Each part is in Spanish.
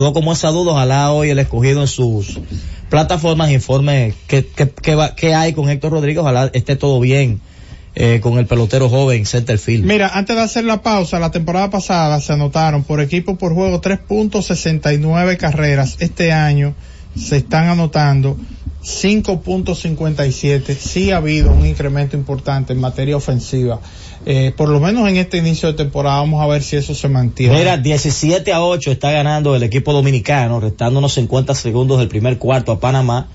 como esa duda, ojalá hoy el escogido en sus plataformas informe qué, qué, qué, va, qué hay con Héctor Rodríguez, ojalá esté todo bien eh, con el pelotero joven Centerfield. Mira, antes de hacer la pausa, la temporada pasada se anotaron por equipo por juego 3.69 carreras. Este año se están anotando 5.57. Sí ha habido un incremento importante en materia ofensiva. Eh, por lo menos en este inicio de temporada vamos a ver si eso se mantiene. Mira, 17 a 8 está ganando el equipo dominicano, restando unos 50 segundos del primer cuarto a Panamá.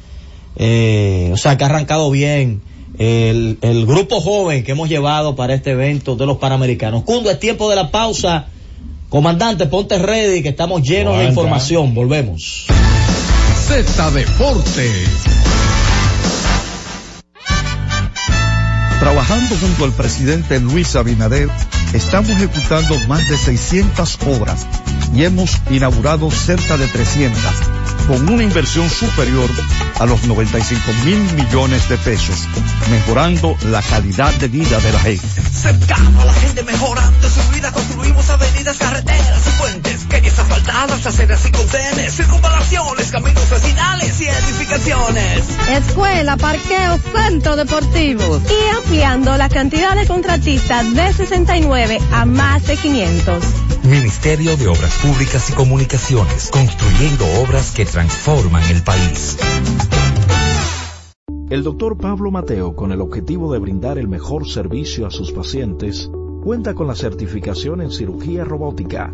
Eh, o sea que ha arrancado bien el, el grupo joven que hemos llevado para este evento de los Panamericanos. Cundo, es tiempo de la pausa. Comandante, ponte ready que estamos llenos de información. Volvemos. Z Deportes. Trabajando junto al presidente Luis Abinader, estamos ejecutando más de 600 obras y hemos inaugurado cerca de 300, con una inversión superior a los 95 mil millones de pesos, mejorando la calidad de vida de la gente. Cercano a la gente mejorando su vida, construimos avenidas, carreteras y puentes, calles asfaltadas, aceras y contenes, circunvalaciones, caminos vecinales y edificaciones. Escuela, parqueo, centro deportivo. Y ampliando la cantidad de contratistas de 69 a más de 500. Ministerio de Obras Públicas y Comunicaciones, construyendo obras que transforman el país. El doctor Pablo Mateo, con el objetivo de brindar el mejor servicio a sus pacientes, cuenta con la certificación en cirugía robótica,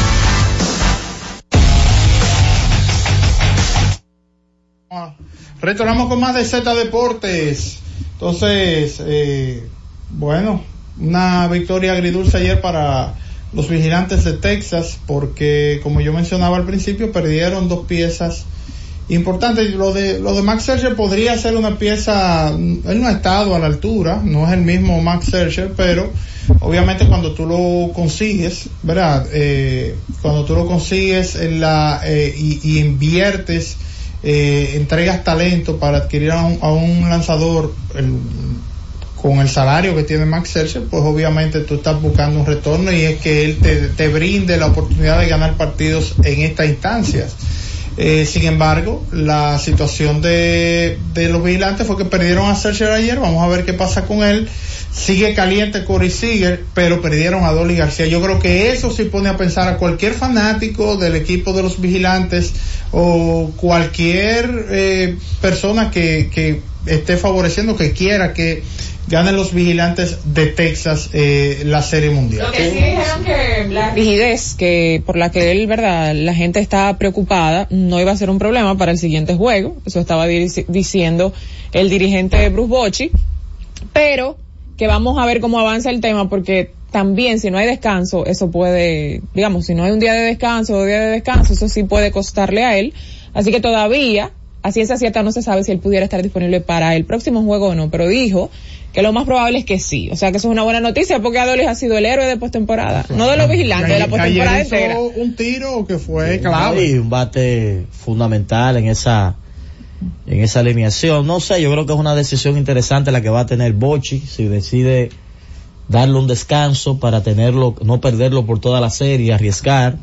Retornamos con más de Z Deportes. Entonces, eh, bueno, una victoria agridulce ayer para los vigilantes de Texas porque, como yo mencionaba al principio, perdieron dos piezas importantes. Lo de, lo de Max Scherzer podría ser una pieza, él no ha estado a la altura, no es el mismo Max Scherzer, pero obviamente cuando tú lo consigues, ¿verdad? Eh, cuando tú lo consigues en la, eh, y inviertes eh, entregas talento para adquirir a un, a un lanzador con el salario que tiene Max Scherzer, pues obviamente tú estás buscando un retorno y es que él te, brinde la oportunidad de ganar partidos en estas instancias. Eh, sin embargo, la situación de, de los vigilantes fue que perdieron a Sergio ayer. Vamos a ver qué pasa con él. Sigue caliente Corey Seager, pero perdieron a Dolly García. Yo creo que eso sí pone a pensar a cualquier fanático del equipo de los vigilantes o cualquier eh, persona que, que esté favoreciendo, que quiera que ganen los vigilantes de Texas eh, la serie mundial. Lo que sí dijeron que la rigidez que por la que él, verdad, la gente estaba preocupada, no iba a ser un problema para el siguiente juego. Eso estaba di- diciendo el dirigente Bruce Bochy. Pero que vamos a ver cómo avanza el tema porque también si no hay descanso, eso puede, digamos, si no hay un día de descanso o día de descanso, eso sí puede costarle a él. Así que todavía, a ciencia cierta no se sabe si él pudiera estar disponible para el próximo juego o no, pero dijo que lo más probable es que sí. O sea que eso es una buena noticia porque Adolis ha sido el héroe de postemporada. No de los vigilantes, de la postemporada entera. un tiro que fue clave. Y un bate fundamental en esa en esa alineación. No sé, yo creo que es una decisión interesante la que va a tener Bochi si decide darle un descanso para tenerlo, no perderlo por toda la serie, arriesgar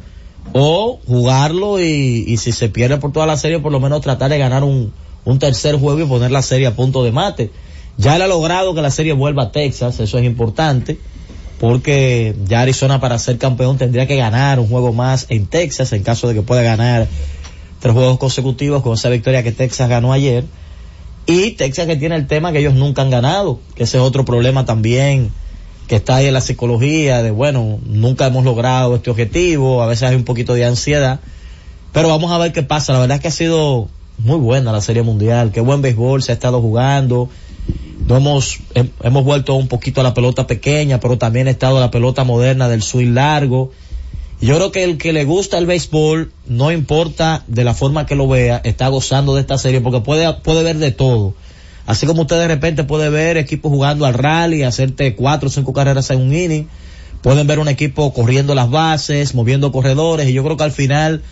o jugarlo y, y si se pierde por toda la serie, por lo menos tratar de ganar un, un tercer juego y poner la serie a punto de mate. Ya él ha logrado que la serie vuelva a Texas, eso es importante, porque ya Arizona para ser campeón tendría que ganar un juego más en Texas en caso de que pueda ganar tres juegos consecutivos con esa victoria que Texas ganó ayer. Y Texas que tiene el tema que ellos nunca han ganado, que ese es otro problema también que está ahí en la psicología de bueno, nunca hemos logrado este objetivo, a veces hay un poquito de ansiedad, pero vamos a ver qué pasa. La verdad es que ha sido muy buena la Serie Mundial, qué buen béisbol se ha estado jugando. No hemos, hem- hemos vuelto un poquito a la pelota pequeña, pero también ha estado la pelota moderna del swing largo. Yo creo que el que le gusta el béisbol, no importa de la forma que lo vea, está gozando de esta serie porque puede, puede ver de todo. Así como usted de repente puede ver equipos jugando al rally, hacerte cuatro o cinco carreras en un inning, pueden ver un equipo corriendo las bases, moviendo corredores, y yo creo que al final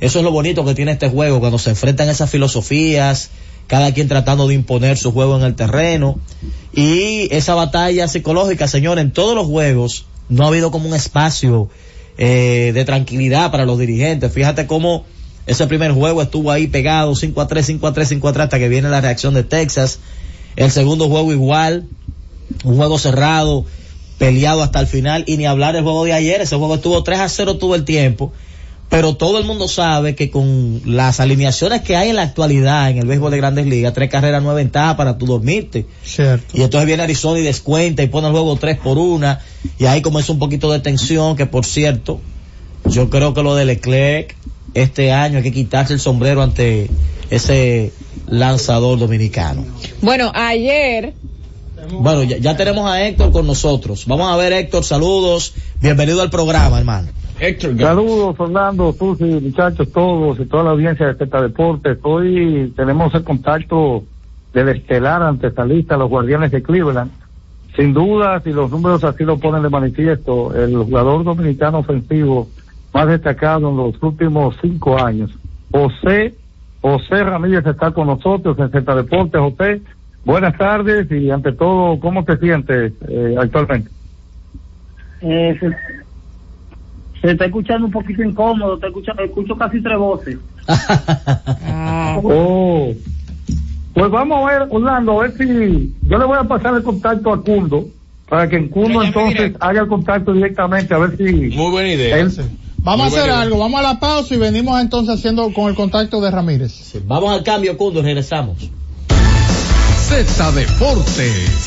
eso es lo bonito que tiene este juego, cuando se enfrentan esas filosofías, cada quien tratando de imponer su juego en el terreno, y esa batalla psicológica, señor, en todos los juegos no ha habido como un espacio eh, de tranquilidad para los dirigentes. Fíjate cómo ese primer juego estuvo ahí pegado 5 a 3, 5 a 3, 5 a 3 hasta que viene la reacción de Texas. El segundo juego igual, un juego cerrado, peleado hasta el final y ni hablar del juego de ayer. Ese juego estuvo 3 a 0 todo el tiempo. Pero todo el mundo sabe que con las alineaciones que hay en la actualidad en el béisbol de grandes ligas, tres carreras no es ventaja para tú dormirte. Cierto. Y entonces viene Arizona y descuenta y pone el juego 3 por una. Y ahí comienza un poquito de tensión, que por cierto, yo creo que lo de Leclerc este año hay que quitarse el sombrero ante ese lanzador dominicano. Bueno, ayer Bueno, ya, ya tenemos a Héctor con nosotros. Vamos a ver, Héctor, saludos. Bienvenido al programa, hermano. Héctor, Saludos, Fernando, tú y muchachos todos y toda la audiencia de Zeta Deportes. Hoy tenemos el contacto del estelar antesalista, los Guardianes de Cleveland. Sin duda, si los números así lo ponen de manifiesto, el jugador dominicano ofensivo más destacado en los últimos cinco años. José, José Ramírez está con nosotros en Zeta Deportes. José, buenas tardes y ante todo, ¿cómo te sientes eh, actualmente? Eh, se, está escuchando un poquito incómodo, te escucho, escucho casi tres voces. Oh. Pues vamos a ver, Orlando, a ver si yo le voy a pasar el contacto a Cundo para que en Cundo entonces haga el contacto directamente a ver si. Muy buena idea. Él- Vamos Muy a hacer algo, vamos a la pausa y venimos entonces haciendo con el contacto de Ramírez. Vamos al cambio, Cundo, regresamos. Z Deportes.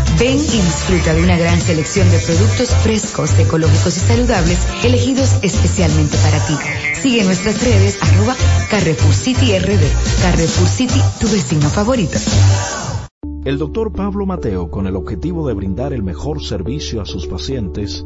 Ven y disfruta de una gran selección de productos frescos, ecológicos y saludables elegidos especialmente para ti. Sigue nuestras redes arroba Carrefour City RD. Carrefour City, tu vecino favorito. El doctor Pablo Mateo, con el objetivo de brindar el mejor servicio a sus pacientes,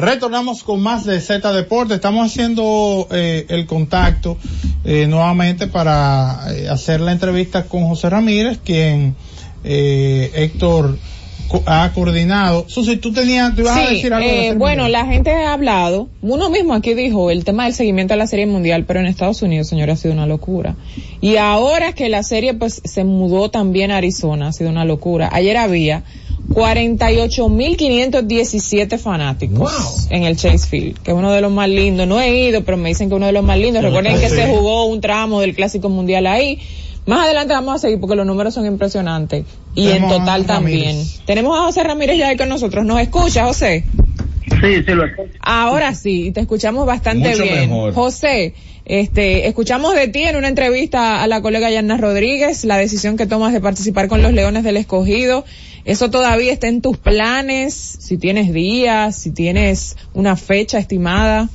Retornamos con más de Z Deportes. Estamos haciendo eh, el contacto eh, nuevamente para eh, hacer la entrevista con José Ramírez, quien eh, Héctor co- ha coordinado. Susi, tú tenías, tú ibas a decir algo. de eh, bueno, la gente ha hablado, uno mismo aquí dijo el tema del seguimiento a la serie mundial, pero en Estados Unidos, señor, ha sido una locura. Y ahora que la serie pues se mudó también a Arizona, ha sido una locura. Ayer había 48.517 fanáticos en el Chase Field, que es uno de los más lindos. No he ido, pero me dicen que uno de los más lindos. Recuerden que Sí. se jugó un tramo del Clásico Mundial ahí. Más adelante vamos a seguir porque los números son impresionantes. Y Tenemos en total también. Tenemos a José Ramírez ya ahí con nosotros. ¿Nos escucha, José? Sí, sí, lo escucho. Ahora sí, te escuchamos bastante Mucho bien. mejor. José, este, escuchamos de ti en una entrevista a la colega Yanna Rodríguez, la decisión que tomas de participar con los Leones del Escogido. ¿Eso todavía está en tus planes? Si tienes días, si tienes una fecha estimada.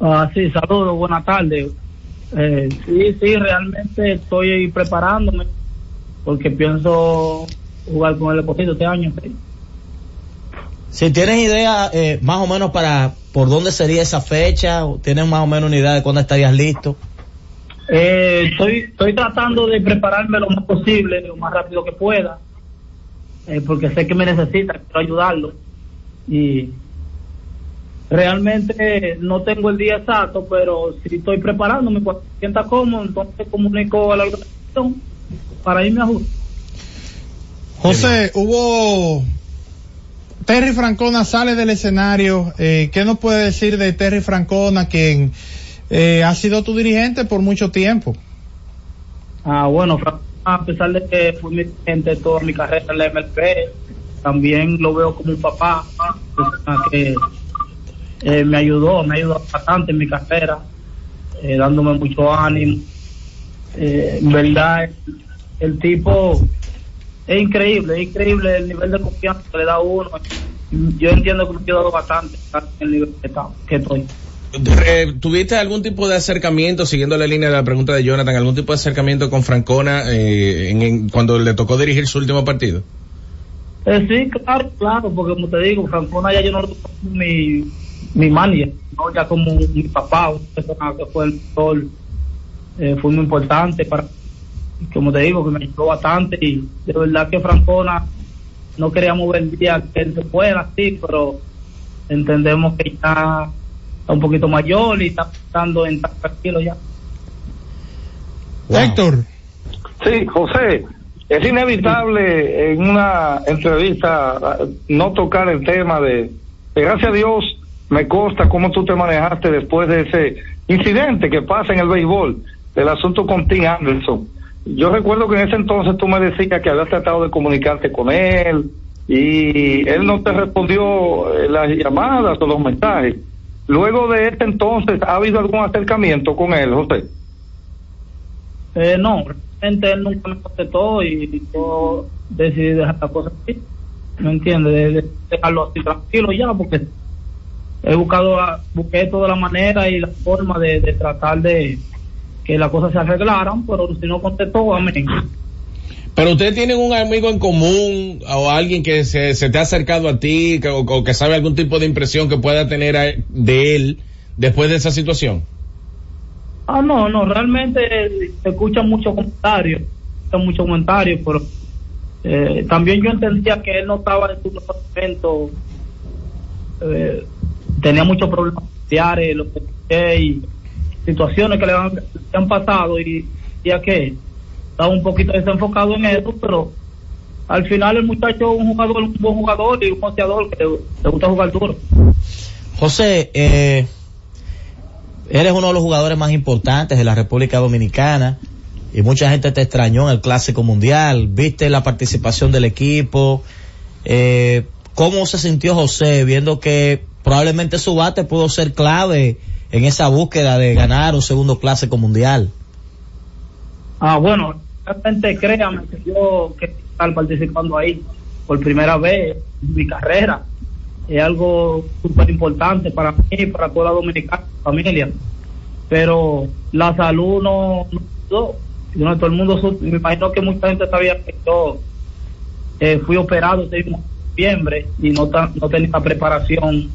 Ah, sí, saludos, buenas tardes. Eh, sí, sí, realmente estoy preparándome porque pienso jugar con el Escogido este año. Si tienes idea eh, más o menos para por dónde sería esa fecha, o tienes más o menos una idea de cuándo estarías listo. Eh, estoy, estoy tratando de prepararme lo más posible, lo más rápido que pueda, eh, porque sé que me necesita, quiero ayudarlo. Y realmente no tengo el día exacto, pero si estoy preparándome, cuando me sienta cómodo, entonces comunico a la organización para irme a justo. José, hubo Terry Francona sale del escenario. Eh, ¿Qué nos puede decir de Terry Francona, quien eh, ha sido tu dirigente por mucho tiempo? Ah, bueno, Fran, a pesar de que fui mi gente toda mi carrera en la MLB, también lo veo como un papá, que eh, me ayudó, me ayudó bastante en mi carrera, eh, dándome mucho ánimo. Eh, en verdad, el, tipo es increíble, increíble el nivel de confianza que le da a uno. Yo entiendo que me ha ayudado bastante en el nivel que estoy. ¿Tuviste algún tipo de acercamiento, siguiendo la línea de la pregunta de Jonathan, algún tipo de acercamiento con Francona eh, en- cuando le tocó dirigir su último partido? Eh, sí, claro, claro, porque como te digo, Francona ya yo no lo mi, mi manager, ¿no? ya como mi papá, una persona que fue el mejor, eh, fue muy importante para como te digo, que me ayudó bastante y de verdad que Francona no queríamos ver el día que él se fuera así, pero entendemos que ya está un poquito mayor y está pensando en estar tranquilo ya. Héctor. Sí, José, es inevitable en una entrevista ah, no tocar el tema de, de gracias a Dios me consta cómo tú te manejaste después de ese incidente que pasa en el béisbol, del asunto con Tim Anderson. Yo recuerdo que en ese entonces tú me decías que habías tratado de comunicarte con él y él no te respondió eh, las llamadas o los mensajes. Luego de este entonces, ¿ha habido algún acercamiento con él, José? Eh, no, realmente él nunca me contestó y yo decidí dejar la cosa así. ¿Me entiendes? De, de dejarlo así tranquilo ya, porque he buscado, la- busqué toda la manera y la forma de, de tratar de que las cosas se arreglaran, pero si no contestó, amén. Pero ustedes tienen un amigo en común o alguien que se, se te ha acercado a ti que- o, que sabe algún tipo de impresión que pueda tener a- de él después de esa situación. Ah, no, no, realmente se escuchan muchos comentarios, muchos comentarios, pero eh, también yo entendía que él no estaba en su mejor momento, eh, tenía muchos problemas familiares, lo que y situaciones que le han, pasado y ya que estaba un poquito desenfocado en eso, pero al final el muchacho es un jugador, un buen jugador y un boxeador que le, gusta jugar duro. José, eh, eres uno de los jugadores más importantes de la República Dominicana y mucha gente te extrañó en el Clásico Mundial. Viste la participación del equipo. Eh, ¿Cómo se sintió José viendo que probablemente su bate pudo ser clave en esa búsqueda de ganar un segundo Clásico Mundial? Ah, bueno, realmente créame que yo que estar participando ahí por primera vez en mi carrera es algo súper importante para mí y para toda la dominicana familia. Pero la salud no, no. No, todo el mundo, me imagino que mucha gente sabía que yo eh, fui operado mismo noviembre y no, no tenía la preparación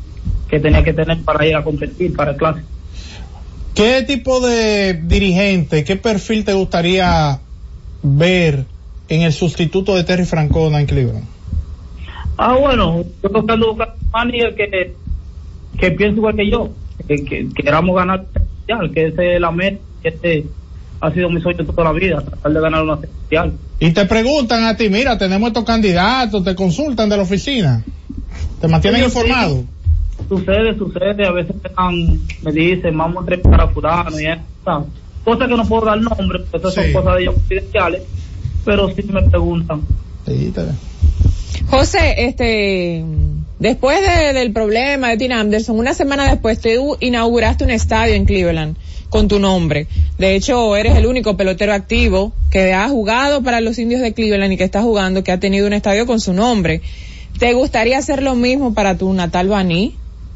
que tenía que tener para ir a competir para clásico. ¿Qué tipo de dirigente, qué perfil te gustaría ver en el sustituto de Terry Francona en Cleveland? Ah, bueno, yo buscando un manager que, que piense igual que yo, que, que queramos ganar especial, que ese es la meta, que este ha sido mi sueño toda la vida, tratar de ganar una especial. Y te preguntan a ti, mira, tenemos estos candidatos, te consultan de la oficina, te mantienen sí. informado. Sucede, sucede, a veces me, dan- me dicen, vamos a entrevistar a fulano y eso, cosas que no puedo dar nombre, porque esas Sí. son cosas de ellos confidenciales, pero sí me preguntan. José, este, después de- del problema de Tim Anderson, una semana después tú inauguraste un estadio en Cleveland con tu nombre. De hecho, eres el único pelotero activo que ha jugado para los indios de Cleveland y que está jugando, que ha tenido un estadio con su nombre. ¿Te gustaría hacer lo mismo para tu natal Baní?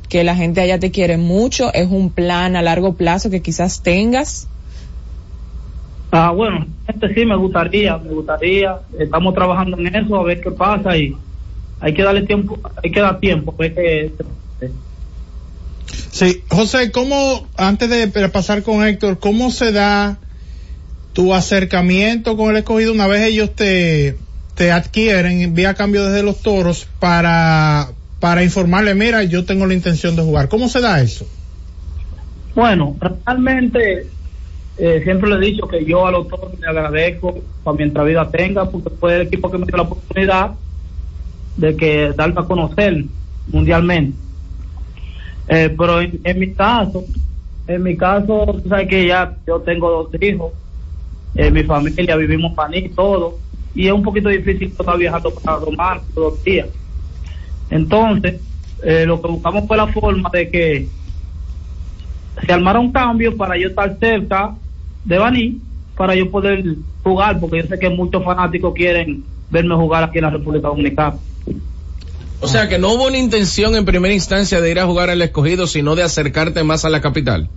Que la gente allá te quiere mucho, es un plan a largo plazo que quizás tengas. Ah, bueno, este sí me gustaría, me gustaría. Estamos trabajando en eso, a ver qué pasa y hay que darle tiempo, hay que dar tiempo. Pues que, Sí, José, ¿cómo, antes de pasar con Héctor, cómo se da tu acercamiento con el escogido una vez ellos te, te adquieren vía cambio desde los toros para, para informarle, mira, yo tengo la intención de jugar? ¿Cómo se da eso? Bueno, realmente eh, siempre le he dicho que yo a los toros le agradezco para mientras vida tenga, porque fue el equipo que me dio la oportunidad de que darme a conocer mundialmente. Eh, pero en, mi caso, en mi caso, tú sabes que ya yo tengo dos hijos, eh, mi familia vivimos para y todo, y es un poquito difícil estar viajando para Romar todos los días. Entonces, eh, lo que buscamos fue la forma de que se armara un cambio para yo estar cerca de Baní, para yo poder jugar, porque yo sé que muchos fanáticos quieren verme jugar aquí en la República Dominicana. O sea que no hubo una intención en primera instancia de ir a jugar al escogido, sino de acercarte más a la capital.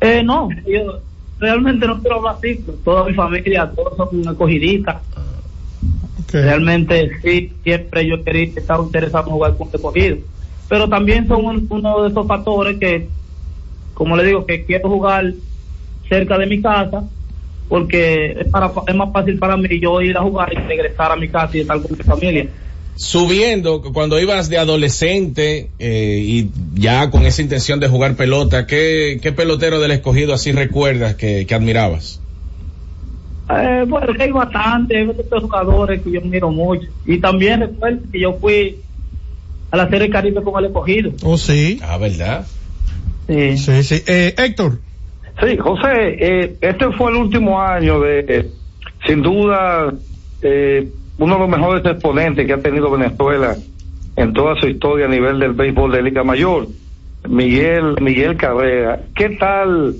Eh, no, yo realmente no quiero hablar así, toda mi familia, todos son escogidistas. Realmente sí, siempre yo quería estar interesado en jugar con escogido. Pero también son un- uno de esos factores que, como le digo, que quiero jugar cerca de mi casa, porque es, para, es más fácil para mí yo ir a jugar y regresar a mi casa y estar con mi familia. Subiendo, cuando ibas de adolescente eh, y ya con esa intención de jugar pelota, ¿qué, qué pelotero del escogido así recuerdas que, que admirabas? Eh, bueno, que hay bastante, hay jugadores que yo miro mucho. Y también recuerdo que yo fui a la Serie Caribe con el escogido. Oh, sí. Ah, ¿verdad? Sí. Sí, sí. Eh, Héctor. Sí, José, eh, este fue el último año de, sin duda, eh, uno de los mejores exponentes que ha tenido Venezuela en toda su historia a nivel del béisbol de Liga Mayor, Miguel, Miguel Cabrera. ¿Qué tal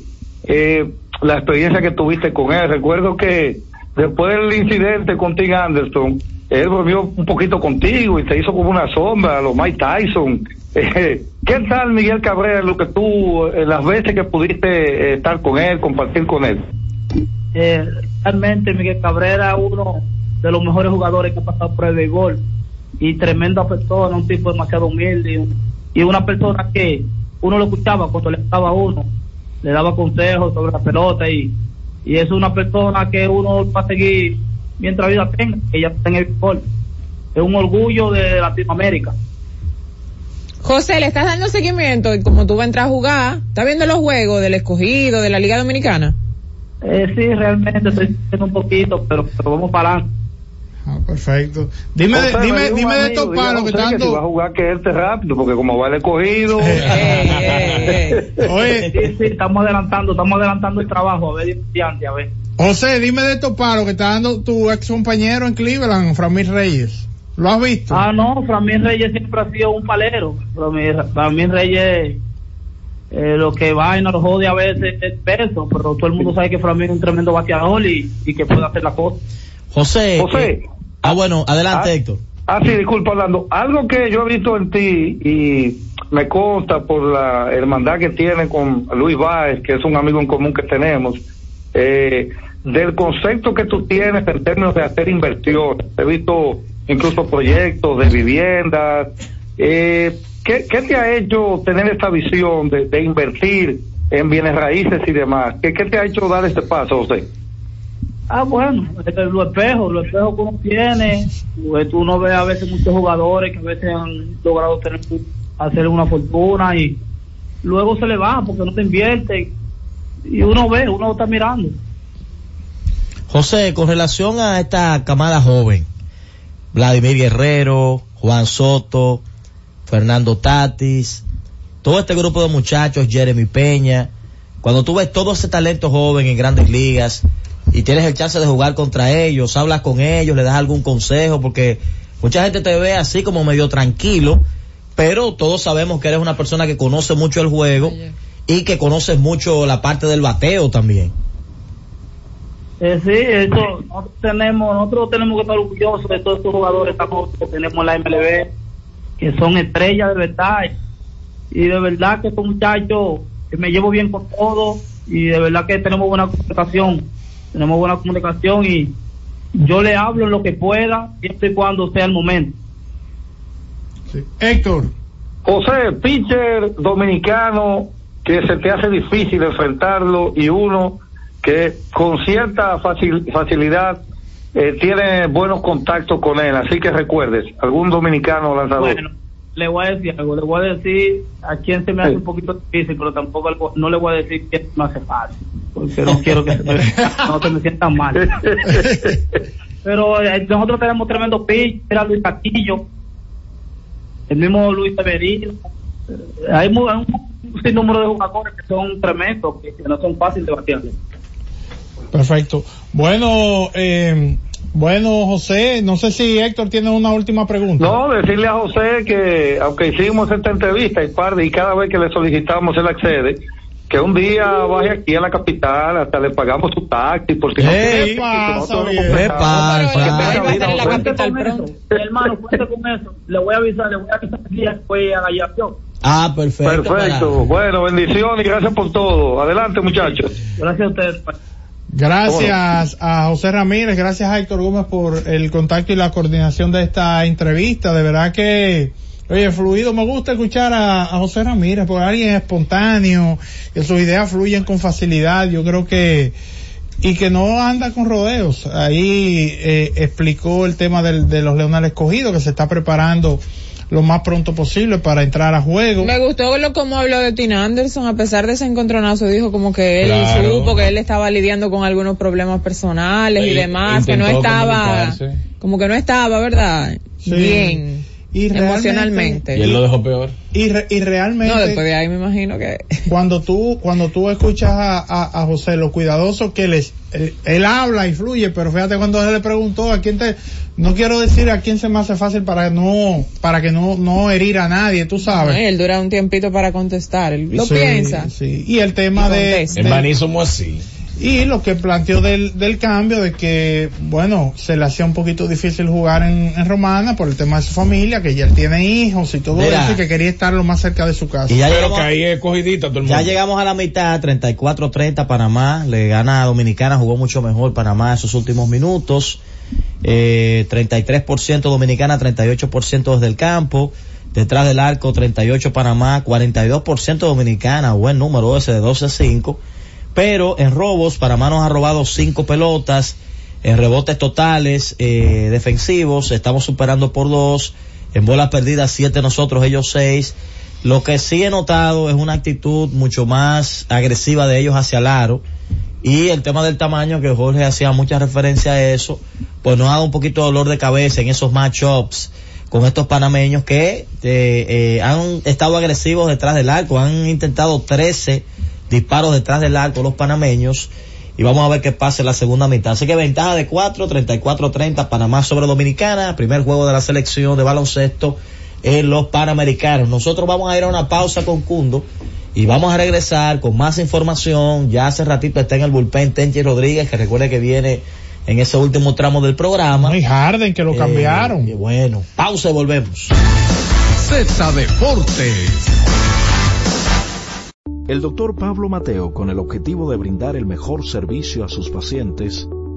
eh, la experiencia que tuviste con él? Recuerdo que después del incidente con Tim Anderson, él volvió un poquito contigo y te hizo como una sombra, a los Mike Tyson. Eh, ¿Qué tal Miguel Cabrera, lo que tú, eh, las veces que pudiste eh, estar con él, compartir con él? Eh, realmente Miguel Cabrera uno de los mejores jugadores que ha pasado por el béisbol y tremenda persona, un tipo demasiado humilde y, un- y una persona que uno lo escuchaba cuando le estaba a uno, le daba consejos sobre la pelota y, y es una persona que uno va a seguir mientras vida tenga, que ya está en el béisbol. Es un orgullo de Latinoamérica. José, le estás dando seguimiento y como tú vas a entrar a jugar, ¿estás viendo los juegos del escogido, de la Liga Dominicana? Eh, sí, realmente estoy un poquito, pero, pero vamos para adelante. Ah, perfecto. Dime, José, dime, dime de estos palos que José si va a tanto. jugar que este rápido, porque como va el escogido. Oye, Sí, sí, estamos adelantando, estamos adelantando el trabajo, a ver, estudiante, a ver. José, dime de estos palos que está dando tu ex compañero en Cleveland, Framil Reyes. ¿Lo has visto? Ah, no, Framín Reyes siempre ha sido un palero. Framín, Reyes, eh, lo que va y nos jode a veces es peso, pero todo el mundo sabe que Framín es un tremendo bateador y, y que puede hacer la cosa. José. José. eh, ah, bueno, adelante, Ah, Héctor. Ah, sí, disculpa, Orlando. Algo que yo he visto en ti y me consta por la hermandad que tiene con Luis Báez, que es un amigo en común que tenemos, eh, del concepto que tú tienes en términos de hacer inversiones. He visto incluso proyectos de viviendas. Eh, ¿qué, qué te ha hecho tener esta visión de, de invertir en bienes raíces y demás? ¿Qué, ¿Qué te ha hecho dar este paso, José? Ah, bueno, los espejos, los espejos que uno tiene, pues, tú no ves a veces muchos jugadores que a veces han logrado tener, hacer una fortuna y luego se le va porque no te invierte y uno ve, uno está mirando. José, con relación a esta camada joven, Vladimir Guerrero, Juan Soto, Fernando Tatis, todo este grupo de muchachos, Jeremy Peña, cuando tú ves todo ese talento joven en grandes ligas y tienes el chance de jugar contra ellos, hablas con ellos, le das algún consejo, porque mucha gente te ve así como medio tranquilo, pero todos sabemos que eres una persona que conoce mucho el juego y que conoces mucho la parte del bateo también. Eh, sí, eso, nosotros tenemos, nosotros tenemos que estar orgullosos de todos estos jugadores que tenemos en la MLB, que son estrellas de verdad. Y de verdad que estos muchachos, que me llevo bien con todos, y de verdad que tenemos buena comunicación, tenemos buena comunicación y yo le hablo en lo que pueda, siempre y cuando sea el momento. Héctor. José, pitcher dominicano que se te hace difícil enfrentarlo y uno que con cierta facil- facilidad eh, tiene buenos contactos con él. Así que recuerdes, algún dominicano lanzador. Bueno, le voy a decir algo, le voy a decir a quien se me hace un poquito difícil, pero tampoco le voy- no le voy a decir que me hace fácil, porque no quiero que se me, no se me sientan mal. Pero eh, nosotros tenemos tremendo pitch, era Luis Castillo, el mismo Luis Severino. Hay, un sinnúmero de jugadores que son tremendos, que, que no son fáciles de batear. Perfecto. Bueno, eh, bueno, José, no sé si Héctor tiene una última pregunta. No, decirle a José que aunque hicimos esta entrevista y par y cada vez que le solicitamos él accede, que un día vaya aquí a la capital, hasta le pagamos su taxi, por si no ¿qué pasa, ¿Qué completamos. pasa? Para. Cuente con eso. Hermano, cuente con eso. Le voy a avisar, le voy a avisar aquí después a la llave. Ah, perfecto. Perfecto. Bueno, bendiciones y gracias por todo. Adelante, muchachos. Gracias a ustedes. Gracias a José Ramírez, gracias a Héctor Gómez por el contacto y la coordinación de esta entrevista. De verdad que, oye, fluido, me gusta escuchar a, a José Ramírez, por alguien espontáneo, que sus ideas fluyen con facilidad. Yo creo que, y que no anda con rodeos. Ahí eh, explicó el tema del- de los Leones escogidos, que se está preparando lo más pronto posible para entrar a juego. Me gustó lo como habló de Tina Anderson, a pesar de ese encontronazo, dijo como que él Claro. supo que él estaba lidiando con algunos problemas personales y demás, que no estaba, como que no estaba, ¿verdad? Sí. Bien. Y emocionalmente. Y él lo dejó peor. Y, re- y realmente No, después de ahí me imagino que cuando tú cuando tú escuchas a, a, a José lo cuidadoso que él es él, él habla y fluye pero fíjate cuando él le preguntó a quién te no quiero decir a quién se me hace fácil para no para que no no herir a nadie tú sabes él dura un tiempito para contestar, él lo Sí, piensa. sí. y el tema Y de, contesta. En de- Maní somos así. Y lo que planteó del, del cambio de que bueno se le hacía un poquito difícil jugar en, en Romana por el tema de su familia que ya él tiene hijos y todo Mira. eso y que quería estar lo más cerca de su casa Y ya Pero llegamos- que ahí es cogidita todo el mundo. Ya llegamos a la mitad, 34-30 Panamá, le gana a Dominicana, jugó mucho mejor Panamá en sus últimos minutos, eh, 33% Dominicana, 38% desde el campo, detrás del arco 38 Panamá, 42% Dominicana, buen número ese de 12-5, pero en robos Panamá nos ha robado 5 pelotas, en rebotes totales eh, defensivos estamos superando por 2, en bolas perdidas 7 nosotros, ellos 6, lo que sí he notado es una actitud mucho más agresiva de ellos hacia el aro. Y el tema del tamaño, que Jorge hacía mucha referencia a eso, pues nos ha dado un poquito de dolor de cabeza en esos matchups con estos panameños que eh, eh, han estado agresivos detrás del arco, han intentado 13 disparos detrás del arco los panameños y vamos a ver qué pasa en la segunda mitad. Así que ventaja de 4, 34-30, Panamá sobre Dominicana, primer juego de la selección de baloncesto en los Panamericanos. Nosotros vamos a ir a una pausa con Cundo y vamos a regresar con más información. Ya hace ratito está en el bullpen Tenchi Rodríguez, que recuerde que viene en ese último tramo del programa. y Harden que lo Eh, cambiaron y bueno, pausa y volvemos. Z Deportes. El doctor Pablo Mateo, con el objetivo de brindar el mejor servicio a sus pacientes,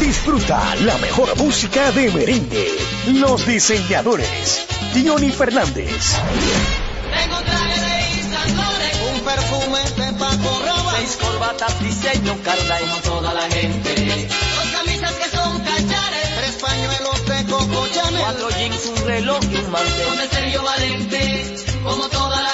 Disfruta la mejor música de merengue. Los diseñadores. Diony Fernández. Tengo traje de un perfume de Paco Rabanne, seis corbatas diseño Carla como toda la gente, dos camisas que son cachares, tres pañuelos de Coco Chanel, cuatro jeans, un reloj y un mantel, con el Sergio Valente, como toda la gente.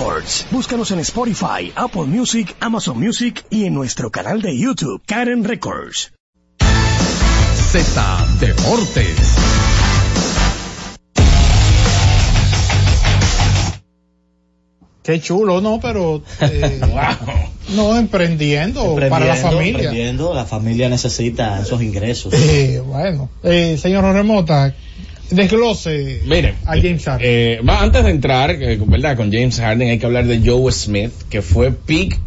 Records. Búscanos en Spotify, Apple Music, Amazon Music y en nuestro canal de YouTube, Karen Records. Z Deportes. qué chulo no pero eh, no emprendiendo, para la familia emprendiendo, la familia necesita esos ingresos. Eh, bueno eh, señor Remota desglose Miren, a James Harden eh, va, antes de entrar, eh, ¿verdad? Con James Harden hay que hablar de Joe Smith, que fue pick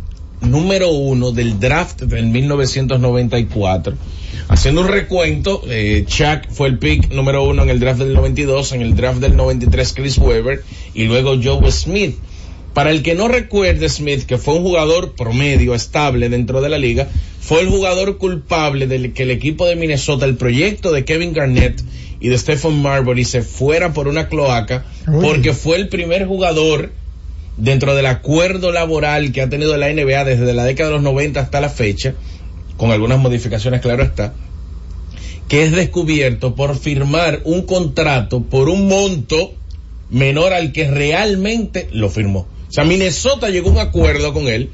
número uno del draft del 1994. Haciendo un recuento, eh, Chuck fue el pick número uno en el draft del 92, en el draft del 93 Chris Webber y luego Joe Smith. Para el que no recuerde Smith, que fue un jugador promedio, estable dentro de la liga, fue el jugador culpable de que el equipo de Minnesota, el proyecto de Kevin Garnett y de Stephen Marbury se fuera por una cloaca, porque fue el primer jugador dentro del acuerdo laboral que ha tenido la NBA desde la década de los 90 hasta la fecha, con algunas modificaciones, claro está, que es descubierto por firmar un contrato por un monto menor al que realmente lo firmó. O sea, Minnesota llegó a un acuerdo con él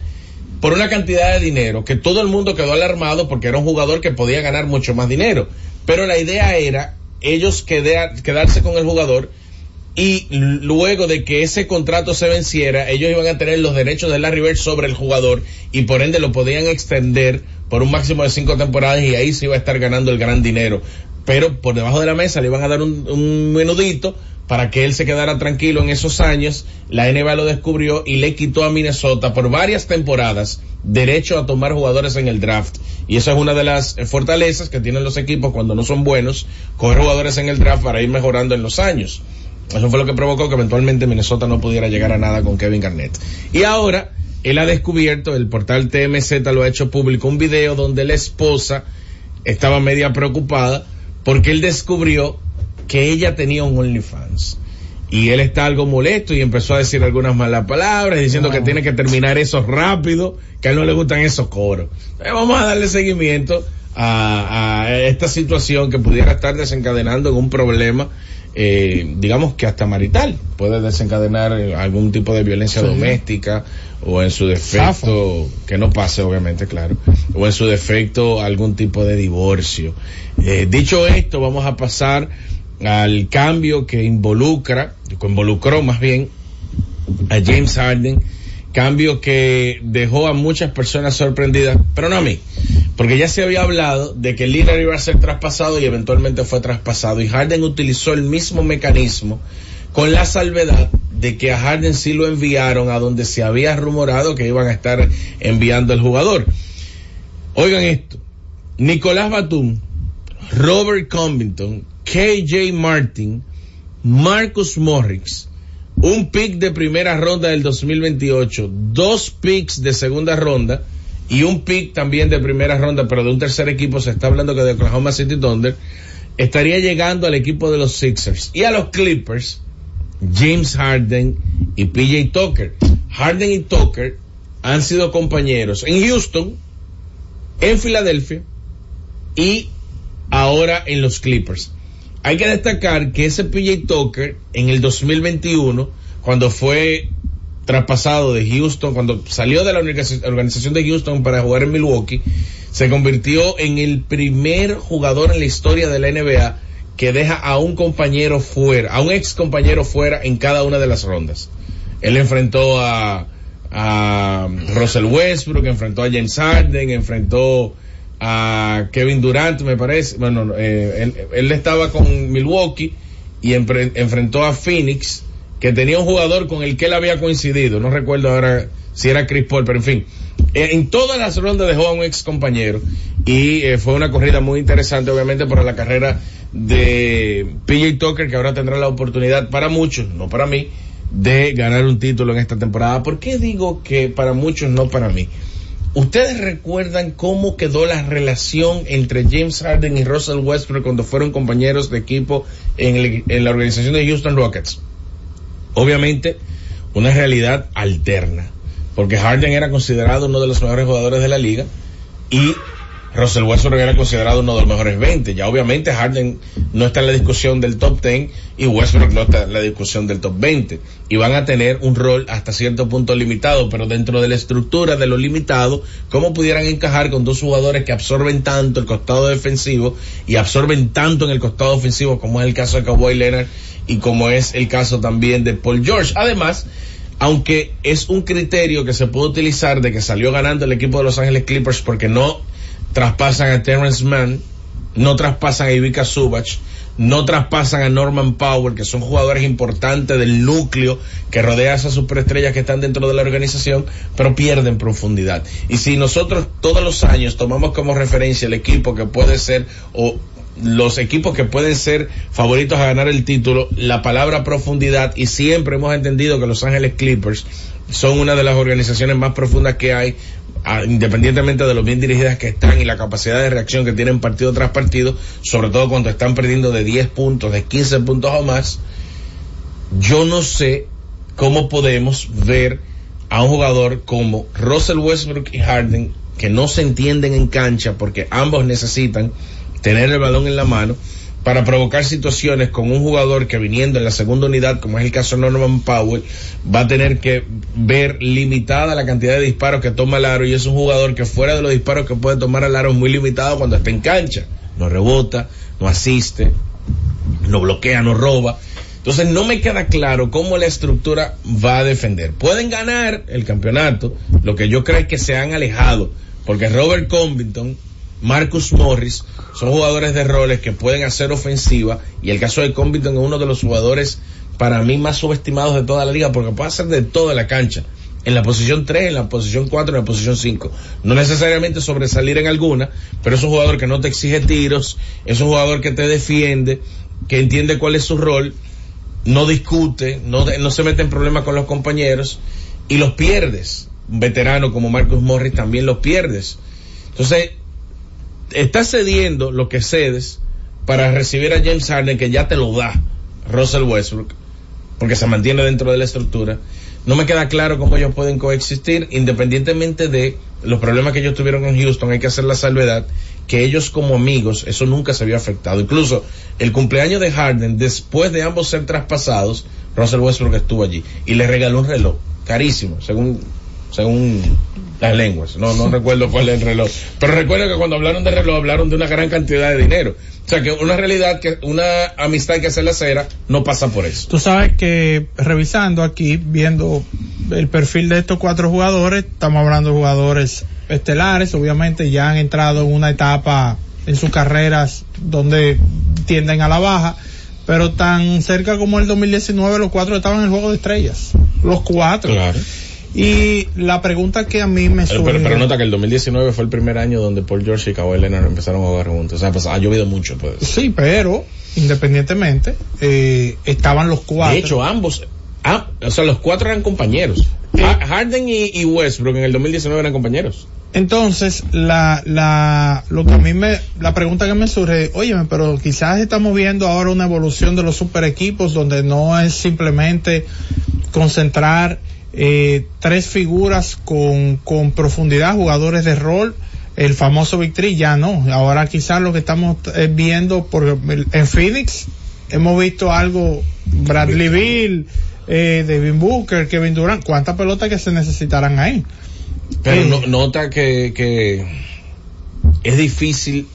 por una cantidad de dinero que todo el mundo quedó alarmado porque era un jugador que podía ganar mucho más dinero. Pero la idea era ellos quedar- quedarse con el jugador y luego de que ese contrato se venciera, ellos iban a tener los derechos de Larry Bird sobre el jugador y por ende lo podían extender por un máximo de cinco temporadas y ahí se iba a estar ganando el gran dinero. Pero por debajo de la mesa le iban a dar un, un menudito para que él se quedara tranquilo en esos años. La NBA lo descubrió y le quitó a Minnesota por varias temporadas derecho a tomar jugadores en el draft. Y esa es una de las eh, fortalezas que tienen los equipos cuando no son buenos, coger jugadores en el draft para ir mejorando en los años. Eso fue lo que provocó que eventualmente Minnesota no pudiera llegar a nada con Kevin Garnett. Y ahora, él ha descubierto, el portal TMZ lo ha hecho público, un video donde la esposa estaba media preocupada porque él descubrió que ella tenía un OnlyFans. Y él está algo molesto y empezó a decir algunas malas palabras, diciendo que tiene que terminar eso rápido, que a él no le gustan esos coros. Eh, vamos a darle seguimiento a, a esta situación que pudiera estar desencadenando en un problema, eh, digamos que hasta marital, puede desencadenar eh, algún tipo de violencia Sí. doméstica o en su defecto, que no pase obviamente, claro, o en su defecto algún tipo de divorcio. Eh, dicho esto, vamos a pasar al cambio que involucra, que involucró más bien a James Harden, cambio que dejó a muchas personas sorprendidas, pero no a mí, porque ya se había hablado de que Lillard iba a ser traspasado y eventualmente fue traspasado y Harden utilizó el mismo mecanismo con la salvedad de que a Harden sí lo enviaron a donde se había rumorado que iban a estar enviando el jugador. Oigan esto, Nicolás Batum, Robert Covington, KJ Martin, Marcus Morris, un pick de primera ronda del 2028, dos picks de segunda ronda y un pick también de primera ronda, pero de un tercer equipo, se está hablando que de Oklahoma City Thunder, estaría llegando al equipo de los Sixers y a los Clippers, James Harden y PJ Tucker. Harden y Tucker han sido compañeros en Houston, en Filadelfia y ahora en los Clippers. Hay que destacar que ese PJ Tucker en el 2021, cuando fue traspasado de Houston, cuando salió de la organización- de Houston para jugar en Milwaukee, se convirtió en el primer jugador en la historia de la NBA que deja a un compañero fuera, a un ex compañero fuera en cada una de las rondas. Él enfrentó a, a Russell Westbrook, enfrentó a James Harden, enfrentó a Kevin Durant, me parece. Bueno, eh, él, estaba con Milwaukee y enfrentó a Phoenix, que tenía un jugador con el que él había coincidido. No recuerdo ahora si era Chris Paul, pero en fin. Eh, en todas las rondas dejó a un ex compañero y eh, fue una corrida muy interesante, obviamente, para la carrera de PJ Tucker, que ahora tendrá la oportunidad para muchos, no para mí, de ganar un título en esta temporada. ¿Por qué digo que para muchos, no para mí? ¿Ustedes recuerdan cómo quedó la relación entre James Harden y Russell Westbrook cuando fueron compañeros de equipo en, el- la organización de Houston Rockets? Obviamente, una realidad alterna, porque Harden era considerado uno de los mejores jugadores de la liga y Russell Westbrook era considerado uno de los mejores 20. Ya obviamente Harden no está en la discusión del top 10 y Westbrook no está en la discusión del top 20. Y van a tener un rol hasta cierto punto limitado, pero dentro de la estructura de lo limitado, ¿cómo pudieran encajar con dos jugadores que absorben tanto el costado defensivo y absorben tanto en el costado ofensivo como es el caso de Kawhi Leonard y como es el caso también de Paul George? Además, aunque es un criterio que se puede utilizar de que salió ganando el equipo de Los Ángeles Clippers porque no traspasan a Terrence Mann, no traspasan a Ivica Subach, no traspasan a Norman Powell, que son jugadores importantes del núcleo que rodea a esas superestrellas que están dentro de la organización, pero pierden profundidad. Y si nosotros todos los años tomamos como referencia el equipo que puede ser o los equipos que pueden ser favoritos a ganar el título, la palabra profundidad, y siempre hemos entendido que Los Ángeles Clippers son una de las organizaciones más profundas que hay, independientemente de lo bien dirigidas que están y la capacidad de reacción que tienen partido tras partido, sobre todo cuando están perdiendo de 10 puntos, de 15 puntos o más, yo no sé cómo podemos ver a un jugador como Russell Westbrook y Harden que no se entienden en cancha porque ambos necesitan tener el balón en la mano para provocar situaciones con un jugador que viniendo en la segunda unidad, como es el caso de Norman Powell, va a tener que ver limitada la cantidad de disparos que toma el aro y es un jugador que fuera de los disparos que puede tomar el aro es muy limitado cuando está en cancha. No rebota, no asiste, no bloquea, no roba. Entonces no me queda claro cómo la estructura va a defender. Pueden ganar el campeonato, lo que yo creo es que se han alejado, porque Robert Covington, Marcus Morris, son jugadores de roles que pueden hacer ofensiva, y el caso de Covington es uno de los jugadores para mí más subestimados de toda la liga, porque puede hacer de toda la cancha. En la posición 3, en la posición 4, en la posición 5. No necesariamente sobresalir en alguna, pero es un jugador que no te exige tiros, es un jugador que te defiende, que entiende cuál es su rol, no discute, no, no se mete en problemas con los compañeros y los pierdes. Un veterano como Marcus Morris también los pierdes. Entonces, estás cediendo lo que cedes para recibir a James Harden que ya te lo da Russell Westbrook, porque se mantiene dentro de la estructura. No me queda claro cómo ellos pueden coexistir, independientemente de los problemas que ellos tuvieron en Houston. Hay que hacer la salvedad que ellos como amigos, eso nunca se había afectado. Incluso el cumpleaños de Harden, después de ambos ser traspasados, Russell Westbrook estuvo allí y le regaló un reloj carísimo, según según las lenguas. No, no recuerdo cuál es el reloj. Pero recuerdo que cuando hablaron de reloj hablaron de una gran cantidad de dinero. O sea que una realidad que una amistad que hace la cera no pasa por eso. Tú sabes que revisando aquí, viendo el perfil de estos cuatro jugadores, estamos hablando de jugadores estelares, obviamente ya han entrado en una etapa en sus carreras donde tienden a la baja, pero tan cerca como el 2019 los cuatro estaban en el juego de estrellas, los cuatro. Claro. Y la pregunta que a mí me surge... pero, pero nota que el 2019 fue el primer año donde Paul George y Kawhi Leonard empezaron a jugar juntos. O sea, pues, ha llovido mucho. Pues. Sí, pero independientemente, eh, estaban los cuatro. De hecho, ambos, ah, o sea, los cuatro eran compañeros. Ha- Harden y, y Westbrook en el 2019 eran compañeros. Entonces, la, la, lo que a mí me, la pregunta que me surge, oye, pero quizás estamos viendo ahora una evolución de los super equipos donde no es simplemente concentrar eh, tres figuras con, con profundidad, jugadores de rol, el famoso Victory, ya no. Ahora quizás lo que estamos eh, viendo por, en Phoenix, hemos visto algo, Bradley Bill, eh, Devin Booker, Kevin Durant, cuántas pelotas que se necesitarán ahí. Pero Eh, no- nota que, que es difícil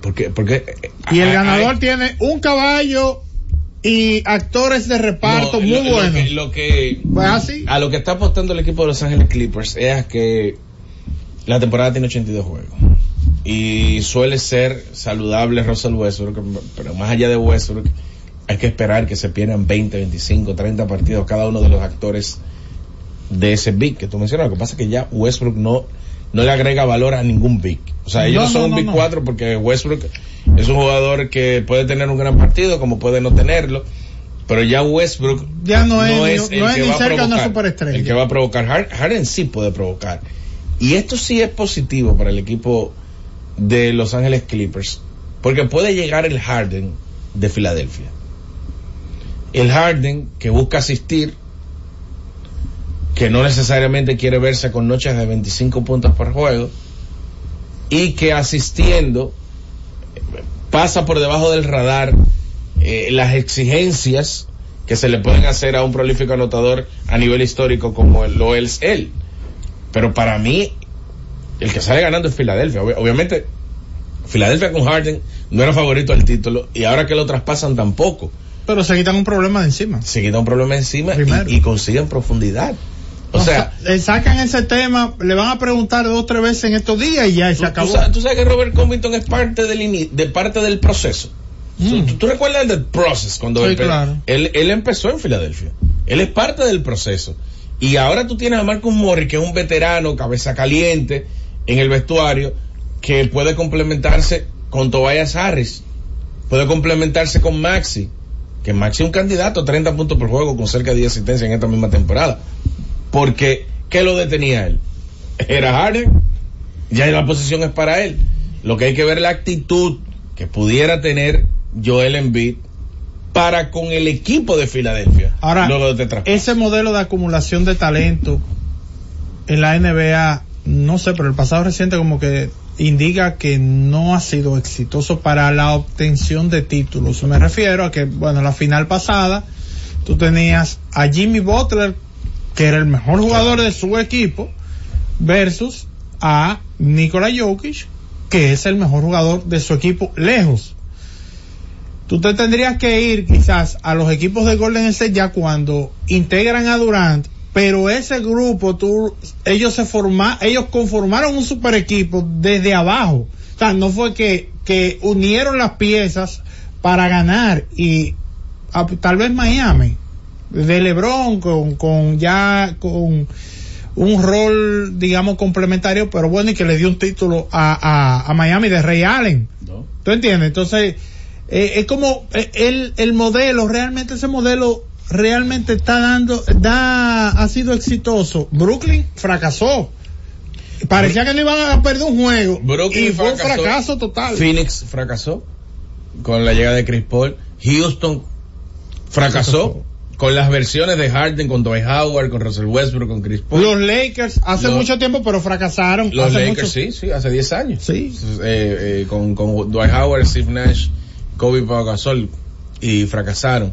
porque porque Y el ganador hay- tiene un caballo y actores de reparto No, muy lo- lo buenos. que- Lo que, Pues así. a lo que está apostando el equipo de Los Ángeles Clippers es a que la temporada tiene 82 juegos y suele ser saludable Russell Westbrook, pero más allá de Westbrook hay que esperar que se pierdan 20, 25, 30 partidos cada uno de los actores de ese big que tú mencionas. Lo que pasa es que ya Westbrook no, no le agrega valor a ningún big. O sea, ellos No, no son un big no. 4 porque Westbrook es un jugador que puede tener un gran partido como puede no tenerlo. Pero ya Westbrook Ya no es es que ni va a cerca una provocar. El que va a provocar. Har- Harden sí puede provocar. Y esto sí es positivo para el equipo de Los Ángeles Clippers. Porque puede llegar el Harden de Filadelfia. El Harden que busca asistir, que no necesariamente quiere verse con noches de 25 puntos por juego, y que asistiendo pasa por debajo del radar eh, las exigencias que se le pueden hacer a un prolífico anotador a nivel histórico como lo es él. Pero para mí, el que sale ganando es Filadelfia. Ob- obviamente, Filadelfia con Harden no era favorito al título y ahora que lo traspasan tampoco. Pero se quitan un problema de encima. Se quita un problema encima y consiguen profundidad. O sea, le sacan ese tema, le van a preguntar dos o tres veces en estos días y ya se tú, acabó. tú sabes, tú sabes que Robert Covington es parte del, de parte del proceso. ¿Tú, tú recuerdas el del process cuando Sí, él, claro. él, él empezó en Filadelfia? Él es parte del proceso. Y ahora tú tienes a Marcus Morris, que es un veterano, cabeza caliente, en el vestuario, que puede complementarse con Tobias Harris. Puede complementarse con Maxi. Que Maxi es un candidato a 30 puntos por juego con cerca de 10 asistencias en esta misma temporada. Porque, ¿qué lo detenía él? Era Harden. Ya la posición es para él. Lo que hay que ver es la actitud que pudiera tener Joel Embiid para con el equipo de Filadelfia. Ahora, de ese modelo de acumulación de talento en la NBA, no sé, pero el pasado reciente como que indica que no ha sido exitoso para la obtención de títulos. Me refiero a que, bueno, la final pasada, tú tenías a Jimmy Butler, que era el mejor jugador de su equipo, versus a Nikola Jokic, que es el mejor jugador de su equipo lejos. Tú te tendrías que ir quizás a los equipos de Golden State ya cuando integran a Durant, pero ese grupo, tú, ellos se forma, ellos conformaron un super equipo desde abajo. O sea, no fue que, que unieron las piezas para ganar y a- tal vez Miami, de LeBron con, con ya con un rol, digamos, complementario, pero bueno, y que le dio un título a, a, a Miami de Ray Allen. ¿Tú entiendes? Entonces, eh, es como eh, el, el modelo, realmente ese modelo realmente está dando, da, ha sido exitoso. Brooklyn fracasó. Parecía que no iban a perder un juego. Brooklyn y fue un fracaso total. Phoenix fracasó con la llegada de Chris Paul. Houston fracasó con las versiones de Harden, con Dwight Howard, con Russell Westbrook, con Chris Paul. Los Lakers hace Los- mucho tiempo, pero fracasaron. Los hace Lakers, mucho- sí, sí, hace 10 años. Sí. Eh, eh, con, con Dwight Howard, Steve Nash, Kobe Pau Gasol y fracasaron.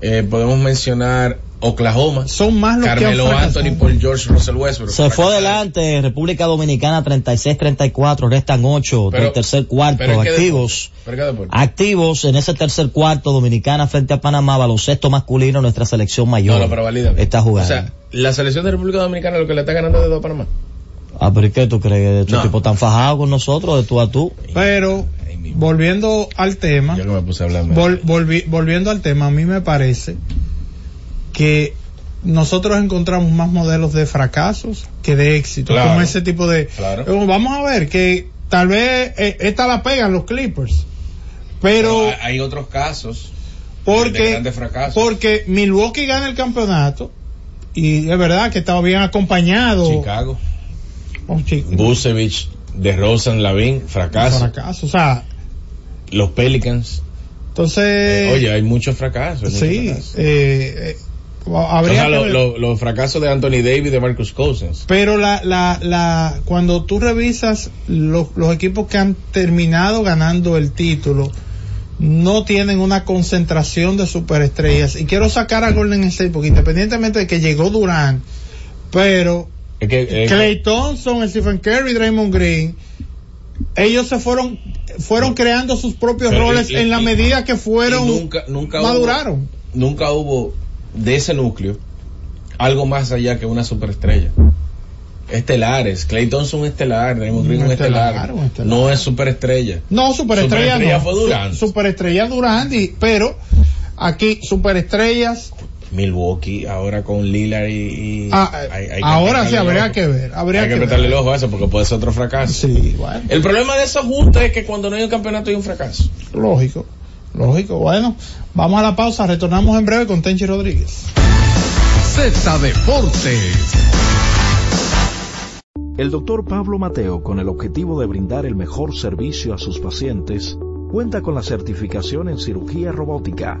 Eh, podemos mencionar Oklahoma. Son más los Carmelo. Anthony, Paul George, Russell Westbrook. Se fue adelante, República Dominicana 36-34, restan 8 Pero- del tercer cuarto, pero ¿en qué activos. Activos en ese tercer cuarto, Dominicana frente a Panamá, baloncesto masculino, nuestra selección mayor. No, no, pero valídame. Está jugando. O sea, la selección de República Dominicana lo que le está ganando de dos a Panamá. Ah, pero ¿y qué tú crees? ¿De estos No. tipos tan fajados con nosotros, de tú a tú? Pero, volviendo al tema, Yo que me puse a hablar. vol- volvi- volviendo al tema, a mí me parece que nosotros encontramos más modelos de fracasos que de éxito, Claro. como ese tipo de... Claro. Eh, Vamos a ver que tal vez eh, esta la pegan los Clippers, pero hay, hay otros casos de porque, grandes fracasos. porque Milwaukee gana el campeonato y es verdad que estaba bien acompañado. Chicago. Busevich, de Rosen, Lavin, fracaso. fracaso, o sea, Los Pelicans. entonces... Oye, hay muchos fracasos. sí, eh, eh, O sea, que lo- los fracasos de Anthony Davis y de Marcus Cousins. Pero la, la, la, cuando tú revisas los, los equipos que han terminado ganando el título, no tienen una concentración de superestrellas. Y quiero sacar a Golden State, porque independientemente de que llegó Durant, pero Es que, eh, Clay Thompson, Stephen Curry, Draymond Green, ellos se fueron, fueron creando sus propios Pero, roles y- en la y- medida que fueron, nunca, nunca maduraron. Hubo, nunca hubo de ese núcleo algo más allá que una superestrella. Estelares. Clay Thompson un estelar, Draymond Green Un estelar. estelar, un estelar. No es superestrella. No, superestrella, Superestrella no. fue Durant. Su- Superestrella Durant, y- pero aquí superestrellas. Milwaukee ahora con Lillard y... y- Ah, hay- hay que ahora sí apretarle habría que ver. Habría hay que que prestarle ver. el ojo a eso porque puede ser otro fracaso. Sí, bueno, El problema de esos juntos es que cuando no hay un campeonato hay un fracaso. lógico, lógico. Bueno, vamos a la pausa, retornamos en breve con Tenchi Rodríguez. Z Deportes. El doctor Pablo Mateo, con el objetivo de brindar el mejor servicio a sus pacientes, cuenta con la certificación en cirugía robótica,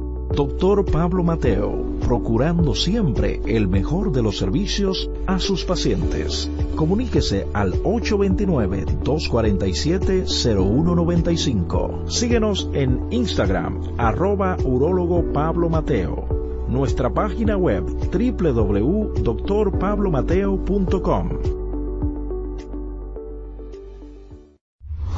Doctor Pablo Mateo, procurando siempre el mejor de los servicios a sus pacientes. Comuníquese al 829-247-0195. Síguenos en Instagram, arroba urólogo Pablo Mateo. nuestra página web www.drpablomateo.com.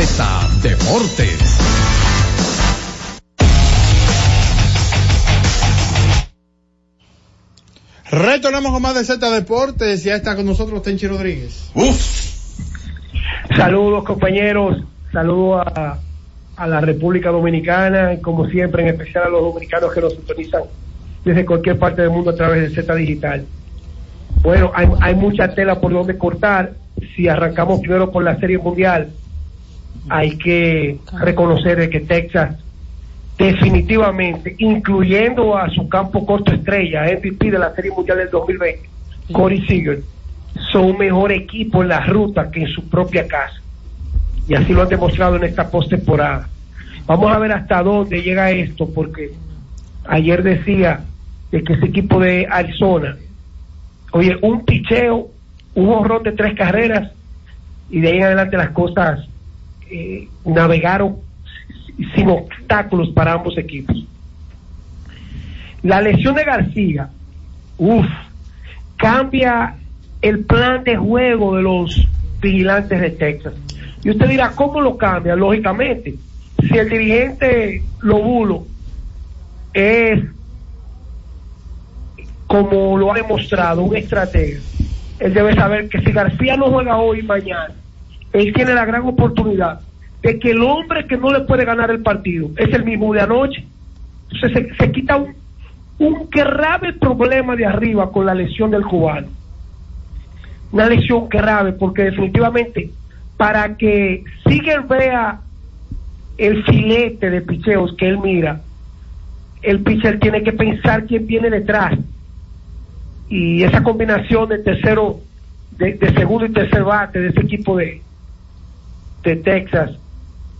Z Deportes. Retornamos con más de Z Deportes. Ya está con nosotros Tenchi Rodríguez. Saludos compañeros, saludos a, a la República Dominicana y como siempre en especial a los dominicanos que nos sintonizan desde cualquier parte del mundo a través de Z Digital. Bueno, hay, hay mucha tela por donde cortar. Si arrancamos primero por la Serie Mundial, hay que reconocer de que Texas definitivamente, incluyendo a su campo corto estrella, MVP de la Serie Mundial del 2020, Corey Seager, son un mejor equipo en la ruta que en su propia casa. Y así lo han demostrado en esta postemporada. Vamos a ver hasta dónde llega esto, porque ayer decía de que ese equipo de Arizona, oye, un picheo, un horror de tres carreras, y de ahí en adelante las cosas eh, navegaron sin obstáculos para ambos equipos. La lesión de García, uff, cambia el plan de juego de los vigilantes de Texas. Y usted dirá, ¿cómo lo cambia? Lógicamente, si el dirigente Lobulo es, como lo ha demostrado, un estratega, él debe saber que si García no juega hoy y mañana, él tiene la gran oportunidad de que el hombre que no le puede ganar el partido es el mismo de anoche. Entonces se, se quita un, un grave problema de arriba con la lesión del cubano. Una lesión grave porque definitivamente para que Siger vea el filete de picheos que él mira, el pitcher tiene que pensar quién viene detrás. Y esa combinación de tercero, de, de segundo y tercer bate de ese equipo de, de Texas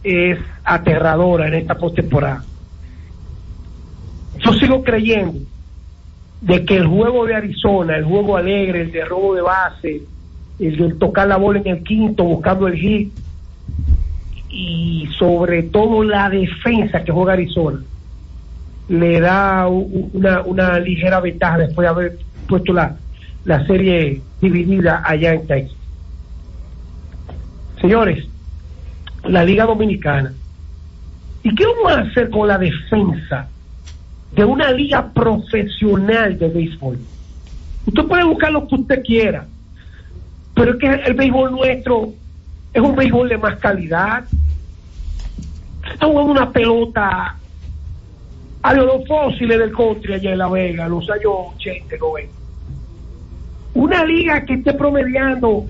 es aterradora en esta postemporada. Yo sigo creyendo de que el juego de Arizona, el juego alegre, el de robo de base, el de tocar la bola en el quinto buscando el hit y sobre todo la defensa que juega Arizona le da una, una ligera ventaja después de haber puesto la, la serie dividida allá en Texas. Señores, la Liga Dominicana. ¿Y qué vamos a hacer con la defensa de una liga profesional de béisbol? Usted puede buscar lo que usted quiera, pero es que el béisbol nuestro es un béisbol de más calidad. Está jugando una pelota a los fósiles del country allá en La Vega, los años 80, 90. Una liga que esté promediando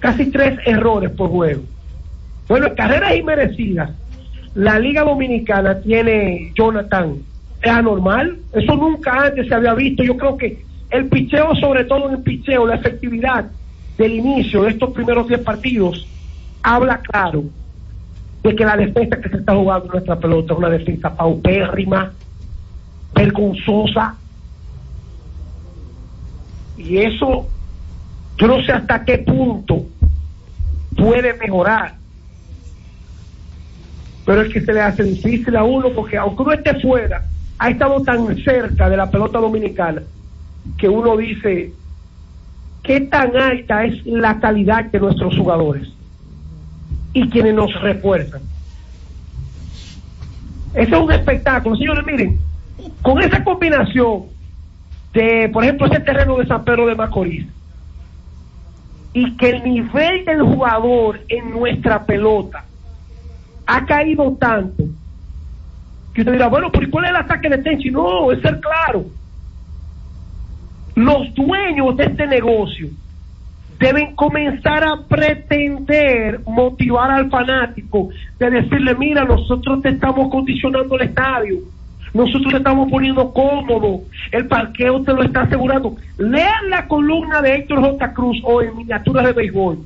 casi tres errores por juego. Bueno, en carreras inmerecidas, la Liga Dominicana tiene Jonathan. Es anormal, eso nunca antes se había visto. Yo creo que el picheo, sobre todo en el picheo, la efectividad del inicio de estos primeros 10 partidos, habla claro de que la defensa que se está jugando en nuestra pelota es una defensa paupérrima, vergonzosa. Y eso, yo no sé hasta qué punto puede mejorar. Pero es que se le hace difícil a uno porque aunque uno esté fuera, ha estado tan cerca de la pelota dominicana que uno dice qué tan alta es la calidad de nuestros jugadores y quienes nos refuerzan. Eso es un espectáculo. Señores, miren, con esa combinación de, por ejemplo, ese terreno de San Pedro de Macorís, y que el nivel del jugador en nuestra pelota ha caído tanto que usted dirá, bueno, ¿y cuál es el ataque de Tenchi? No, es ser claro. Los dueños de este negocio deben comenzar a pretender motivar al fanático, de decirle, mira, nosotros te estamos condicionando el estadio, nosotros te estamos poniendo cómodo, el parqueo te lo está asegurando. Lean la columna de Héctor J. Cruz hoy en miniaturas de béisbol.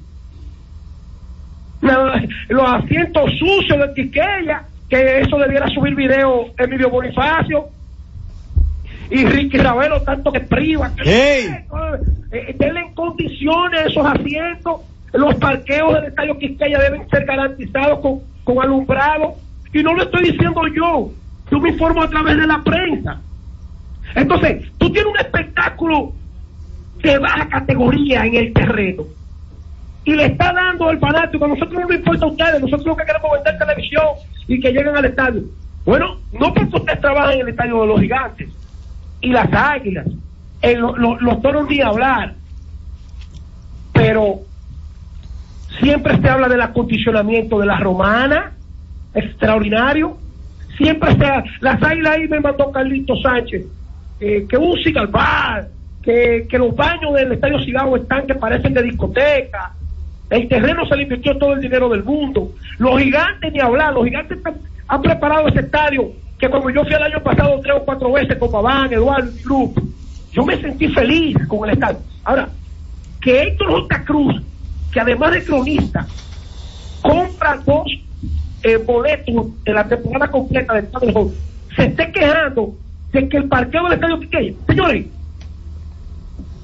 La- Los asientos sucios de Quiqueya, que eso debiera subir video Emilio Bonifacio y Ricky Ravelo, tanto que priva. Eh, denle en condiciones esos asientos. Los parqueos del estadio Quisqueya deben ser garantizados con, con alumbrado. Y no lo estoy diciendo yo. Yo me informo a través de la prensa. Entonces, tú tienes un espectáculo de baja categoría en el terreno. Y le está dando el fanático. A nosotros no nos importa a ustedes. Nosotros lo que queremos vender televisión y que lleguen al estadio. Bueno, no porque ustedes trabajan en el estadio de los gigantes y las águilas, en lo- lo- los toros ni hablar, pero siempre se habla del acondicionamiento de la romana, extraordinario, siempre se las águilas ahí me mandó Carlito Sánchez, eh, que un cigar bar, que, que los baños del estadio Cigao están que parecen de discoteca, el terreno se le invirtió todo el dinero del mundo, los gigantes ni hablar, los gigantes han preparado ese estadio que cuando yo fui el año pasado tres o cuatro veces con Paván, Eduardo y yo me sentí feliz con el estadio. Ahora, que Héctor J. Cruz, que además de cronista, compra dos eh, boletos de la temporada completa del Padre Hall, se esté quejando de que el parqueo del estadio Quiqueya. Señores,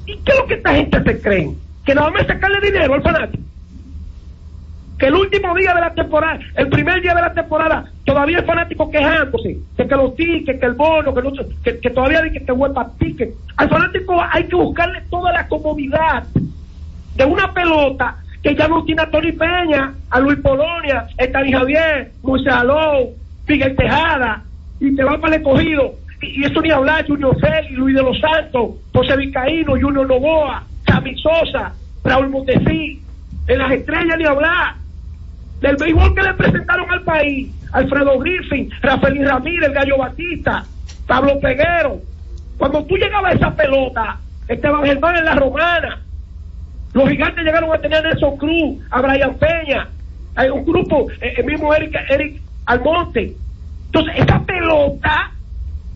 ¿y qué es lo que esta gente se cree? Que nada más sacarle dinero al fanático. Que el último día de la temporada, el primer día de la temporada, todavía el fanático quejándose de que los tickets, que el bono, que, no, que, que todavía dice que te vuelva ticket. Al fanático hay que buscarle toda la comodidad de una pelota que ya no tiene a Tony Peña, a Luis Polonia, Estadio Javier, Moisés Alou, Miguel Tejada, y te va para el escogido. Y, y eso ni hablar, Junior Félix, Luis de los Santos, José Vizcaíno, Junior Novoa, Sammy Sosa, Raúl Montesí, en las estrellas ni hablar. Del béisbol que le presentaron al país, Alfredo Griffin, Rafael Ramírez, Gallo Batista, Pablo Peguero. Cuando tú llegabas a esa pelota, Esteban Germán en la romana, los gigantes llegaron a tener a Nelson Cruz, a Brian Peña, hay un grupo, eh, el mismo Eric, Eric Almonte. Entonces, esa pelota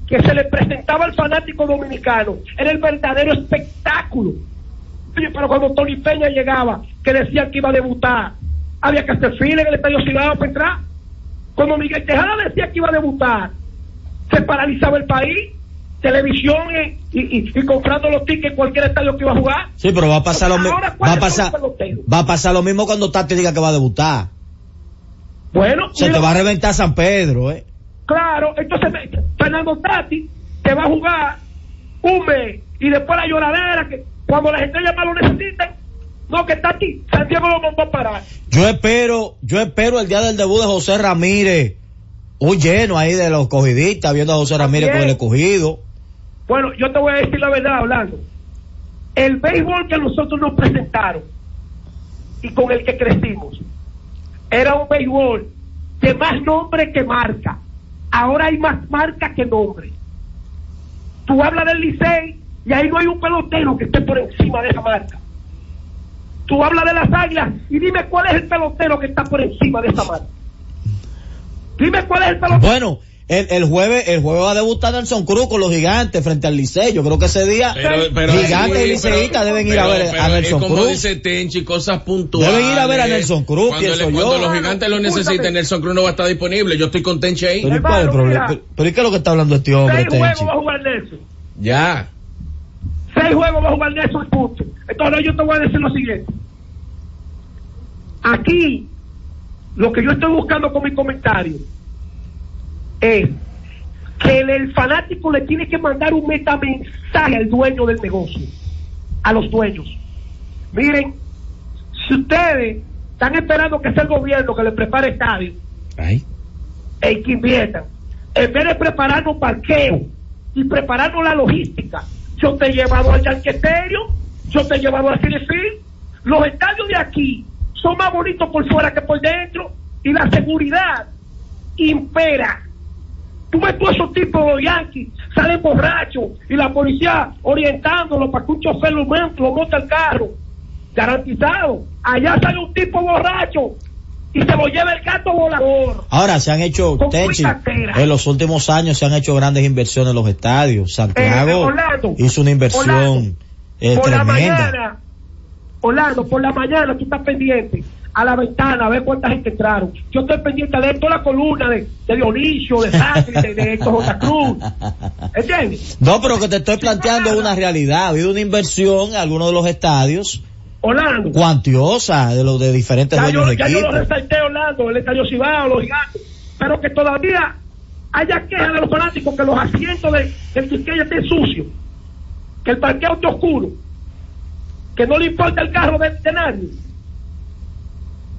que se le presentaba al fanático dominicano era el verdadero espectáculo. Pero cuando Tony Peña llegaba, que decían que iba a debutar, había que hacer fila en el estadio Cibao para entrar. Cuando Miguel Tejada decía que iba a debutar, se paralizaba el país, televisión y, y, y- y comprando los tickets en cualquier estadio que iba a jugar. Sí, pero va a pasar lo, mi- Ahora, va a ¿cuáles pasar, va a pasar lo mismo cuando Tati diga que va a debutar. Bueno, Se mira, te va a reventar San Pedro, eh. Claro, entonces Fernando Tati te va a jugar un mes y después la lloradera que cuando las estrellas más lo necesiten, no que Tati, Santiago lo mandó a parar. Yo espero, yo espero el día del debut de José Ramírez, un lleno ahí de los cogidistas, viendo a José Ramírez con el escogido. Bueno, yo te voy a decir la verdad hablando. El béisbol que nosotros nos presentaron y con el que crecimos era un béisbol de más nombre que marca. Ahora hay más marca que nombre. Tú hablas del Licey y ahí no hay un pelotero que esté por encima de esa marca. Tú hablas de las águilas y dime cuál es el pelotero que está por encima de esa marca. Dime cuál es el pelotero. Bueno, el, el jueves, el jueves va a debutar Nelson Cruz con los gigantes frente al Licey. Yo creo que ese día Pero, pero, gigantes y sí, liceístas pero- deben ir a ver pero a es Nelson como Cruz. dice Tenchi, cosas puntuales. Deben ir a ver a Nelson Cruz, Cuando, pienso le- yo. cuando los gigantes lo necesiten, Nelson Cruz no va a estar disponible. Yo estoy con Tenchi ahí. Pero ¿y cuál es el Hermano, problema? mira. Pero, pero ¿y qué es lo que está hablando este hombre, Tenchi? va a jugar Nelson. Ya. Seis juegos va a jugar Nelson, punto. Entonces yo te voy a decir lo siguiente. Aquí, lo que yo estoy buscando con mi comentario es que el, fanático le tiene que mandar un metamensaje al dueño del negocio, a los dueños. Miren, si ustedes están esperando que sea el gobierno que le prepare estadio, Ay. el que inviertan, en vez de prepararnos parqueo y prepararnos la logística, yo te he llevado al Yanqueterio, yo te he llevado al Cinefil, los estadios de aquí son más bonitos por fuera que por dentro y la seguridad impera. Tú ves todos esos tipos de yanquis, salen borrachos y la policía orientándolo para que un chofer lo monte al carro. Garantizado. Allá sale un tipo borracho y se lo lleva el gato volador. Ahora se han hecho, cuitacera. en los últimos años se han hecho grandes inversiones en los estadios. Santiago Eh, Orlando, hizo una inversión Orlando, eh, por la tremenda. mañana, Orlando, por la mañana tú estás pendiente a la ventana a ver cuánta gente entraron. Yo estoy pendiente de toda la columna de, de Dionisio, de Sacri, de, de Héctor J. Cruz. ¿Entiendes? No, pero que te estoy planteando una realidad. Ha habido una inversión en algunos de los estadios Orlando. cuantiosa de los de diferentes Ya yo, dueños de ya yo lo resalté, Orlando, el Estadio Cibao, los gigantes. Pero que todavía haya quejas de los fanáticos que los asientos de, del Quisqueya estén sucios, que el parqueo esté oscuro, que no le importa el carro de, de nadie.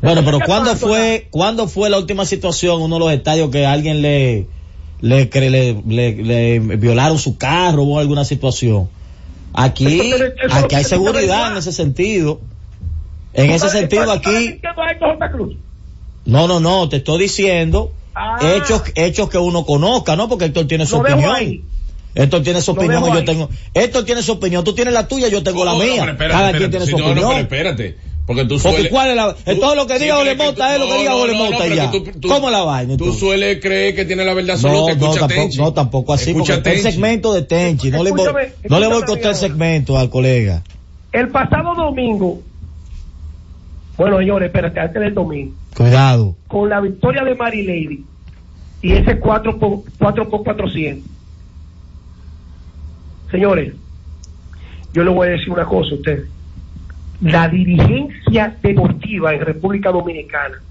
Bueno, pero ¿Qué ¿cuándo fue, ¿cuándo fue la última situación uno de los estadios que alguien le, le, le, le- le violaron su carro o alguna situación? Aquí, Eso- eso- aquí hay seguridad en ese sentido. En ese sentido aquí, no, no, no, te estoy diciendo Ah. hechos, hechos que uno conozca, ¿no? Porque Héctor tiene su opinión. Héctor tiene su opinión, yo tengo, Héctor tiene su opinión, tú tienes la tuya, yo tengo la No, mía. pero espérate, Cada espérate. quien tiene su no, no, opinión. pero espérate. Porque tú Porque sueles... cuál es la, tú- todo lo que diga Ole Mota es lo que no, diga no, Ole no, no, Mota ya. ¿Cómo la vaina? Tú sueles creer que tiene la verdad No, absoluta. no, Escucha tampoco, Tenchi. no, tampoco así, porque Escucha está el segmento de Tenchi. No le voy, no le voy a costar el segmento al colega. El pasado domingo, bueno señores, espérate, antes del domingo, Cuidado. con la victoria de Mary Lady y ese 4 por, 4 por 400. Señores, yo le voy a decir una cosa a ustedes. La dirigencia deportiva en República Dominicana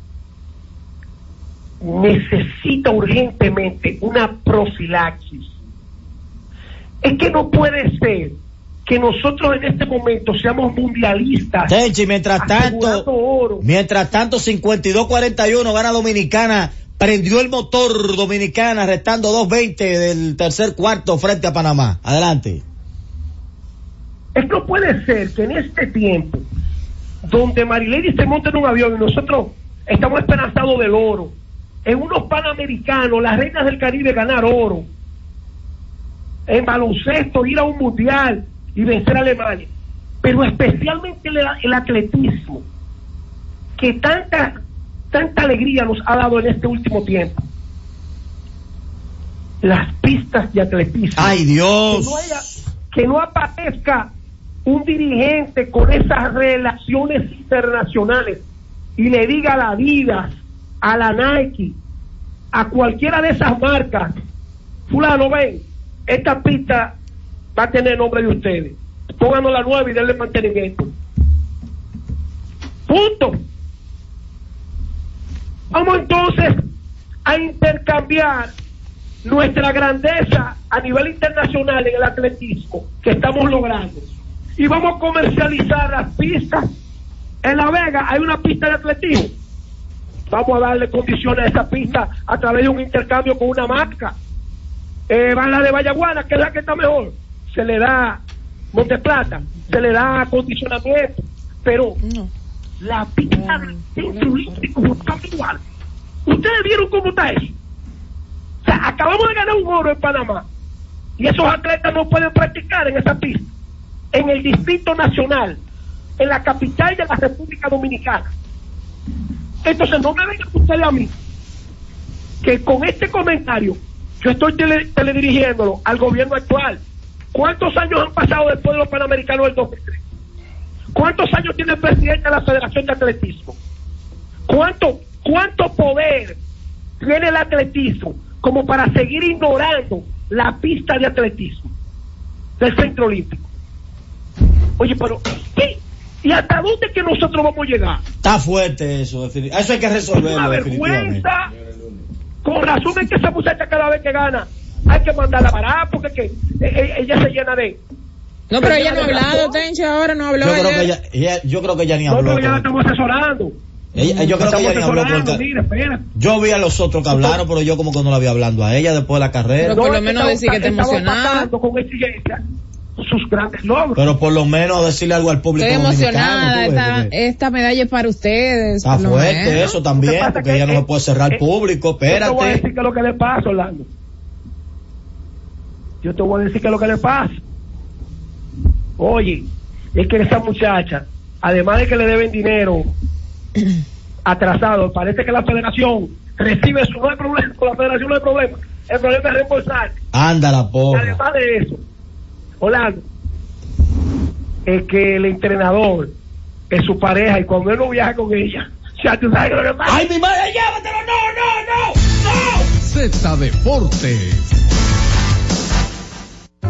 necesita urgentemente una profilaxis. Es que no puede ser que nosotros en este momento seamos mundialistas. Tenchi, mientras tanto, oro. mientras tanto 52-41 gana Dominicana, prendió el motor Dominicana, restando 2.20 del tercer cuarto frente a Panamá. Adelante. Es que no puede ser que en este tiempo, donde Marilady se monta en un avión y nosotros estamos esperanzados del oro, en unos panamericanos, las reinas del Caribe ganar oro, en baloncesto ir a un mundial y vencer a Alemania, pero especialmente el, el atletismo, que tanta, tanta alegría nos ha dado en este último tiempo. Las pistas de atletismo. ¡Ay, Dios! Que no, haya- que no aparezca un dirigente con esas relaciones internacionales y le diga la Adidas, a la Nike, a cualquiera de esas marcas, fulano, ven, esta pista va a tener nombre de ustedes. Pónganos la nueva y denle mantenimiento. Punto. Vamos entonces a intercambiar nuestra grandeza a nivel internacional en el atletismo que estamos logrando. Y vamos a comercializar las pistas. En La Vega hay una pista de atletismo. Vamos a darle condiciones a esa pista a través de un intercambio con una marca. Eh, va la de Vallaguana, que es la que está mejor. Se le da Monteplata, se le da acondicionamiento. Pero la pista del centro olímpico está igual. ¿Ustedes vieron cómo está eso? O sea, acabamos de ganar un oro en Panamá y esos atletas no pueden practicar en esa pista, en el Distrito Nacional, en la capital de la República Dominicana. Entonces no me vengan ustedes a mí que con este comentario Yo estoy tele- teledirigiéndolo al gobierno actual. ¿Cuántos años han pasado después de los Panamericanos del 2003? ¿Cuántos años tiene el presidente de la Federación de Atletismo? ¿Cuánto, cuánto poder tiene el atletismo como para seguir ignorando la pista de atletismo del Centro Olímpico? Oye, pero ¿qué? ¿y hasta dónde es que nosotros vamos a llegar? Está fuerte eso, eso hay que Es resolverlo una vergüenza. Con razón es que esa muchacha cada vez que gana hay que mandarla a parar porque que, eh, eh, ella se llena de... No, pero ella no ha hablado. Tencho, ahora no habló. Yo creo ella- que ella, ella- yo creo que ella ni No, habló. pero ya la estamos asesorando. ella- yo creo que ella ni habló porque mira, espera. yo vi a los otros que hablaron, pero yo como que no la vi hablando a ella después de la carrera. Pero por lo menos decir que está estamos sus grandes logros. Pero por lo menos decirle algo al público Estoy emocionada, esta, esta medalla es para ustedes. Está fuerte menos. eso también, que porque que ella no es- se puede cerrar es- público. Yo te voy a Espérate. decir qué es lo que le pasa, Orlando. Yo te voy a decir qué es lo que le pasa. Oye, es que esa muchacha, además de que le deben dinero atrasado, parece que la federación recibe su no hay problema, con la federación no hay problema. El problema es reembolsar. Anda la Y porra. además de eso, Orlando, es que el entrenador es su pareja y cuando él no viaja con ella, ya tú sabes lo que pasa. ¡Ay, mi madre, llévatelo! ¡No, no, no! Z Deportes.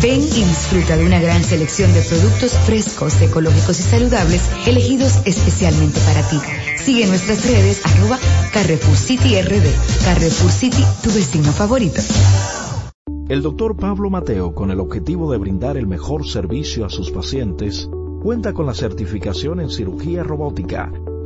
Ven y disfruta de una gran selección de productos frescos, ecológicos y saludables, elegidos especialmente para ti. Sigue nuestras redes arroba Carrefour City RD. Carrefour City, tu vecino favorito. El doctor Pablo Mateo, con el objetivo de brindar el mejor servicio a sus pacientes, cuenta con la certificación en cirugía robótica,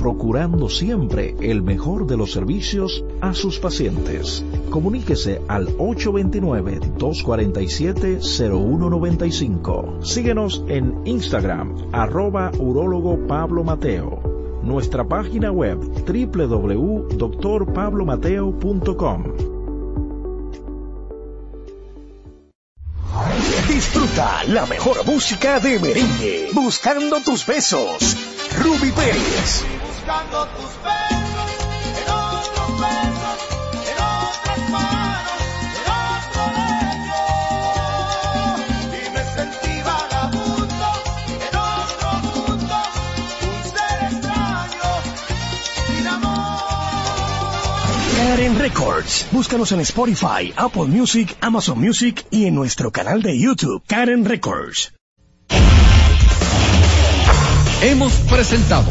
procurando siempre el mejor de los servicios a sus pacientes. Comuníquese al 829-247-0195. Síguenos en Instagram, arroba urólogo Pablo Mateo. Nuestra página web www.drpablomateo.com. Disfruta la mejor música de merengue, buscando tus besos. Ruby Pérez. Buscando tus besos, en otros besos, en otras manos, en otro lecho. Y me sentí vagabundo, en otro mundo, un ser extraño, sin amor. Karen Records. Búscanos en Spotify, Apple Music, Amazon Music y en nuestro canal de YouTube, Karen Records. Hemos presentado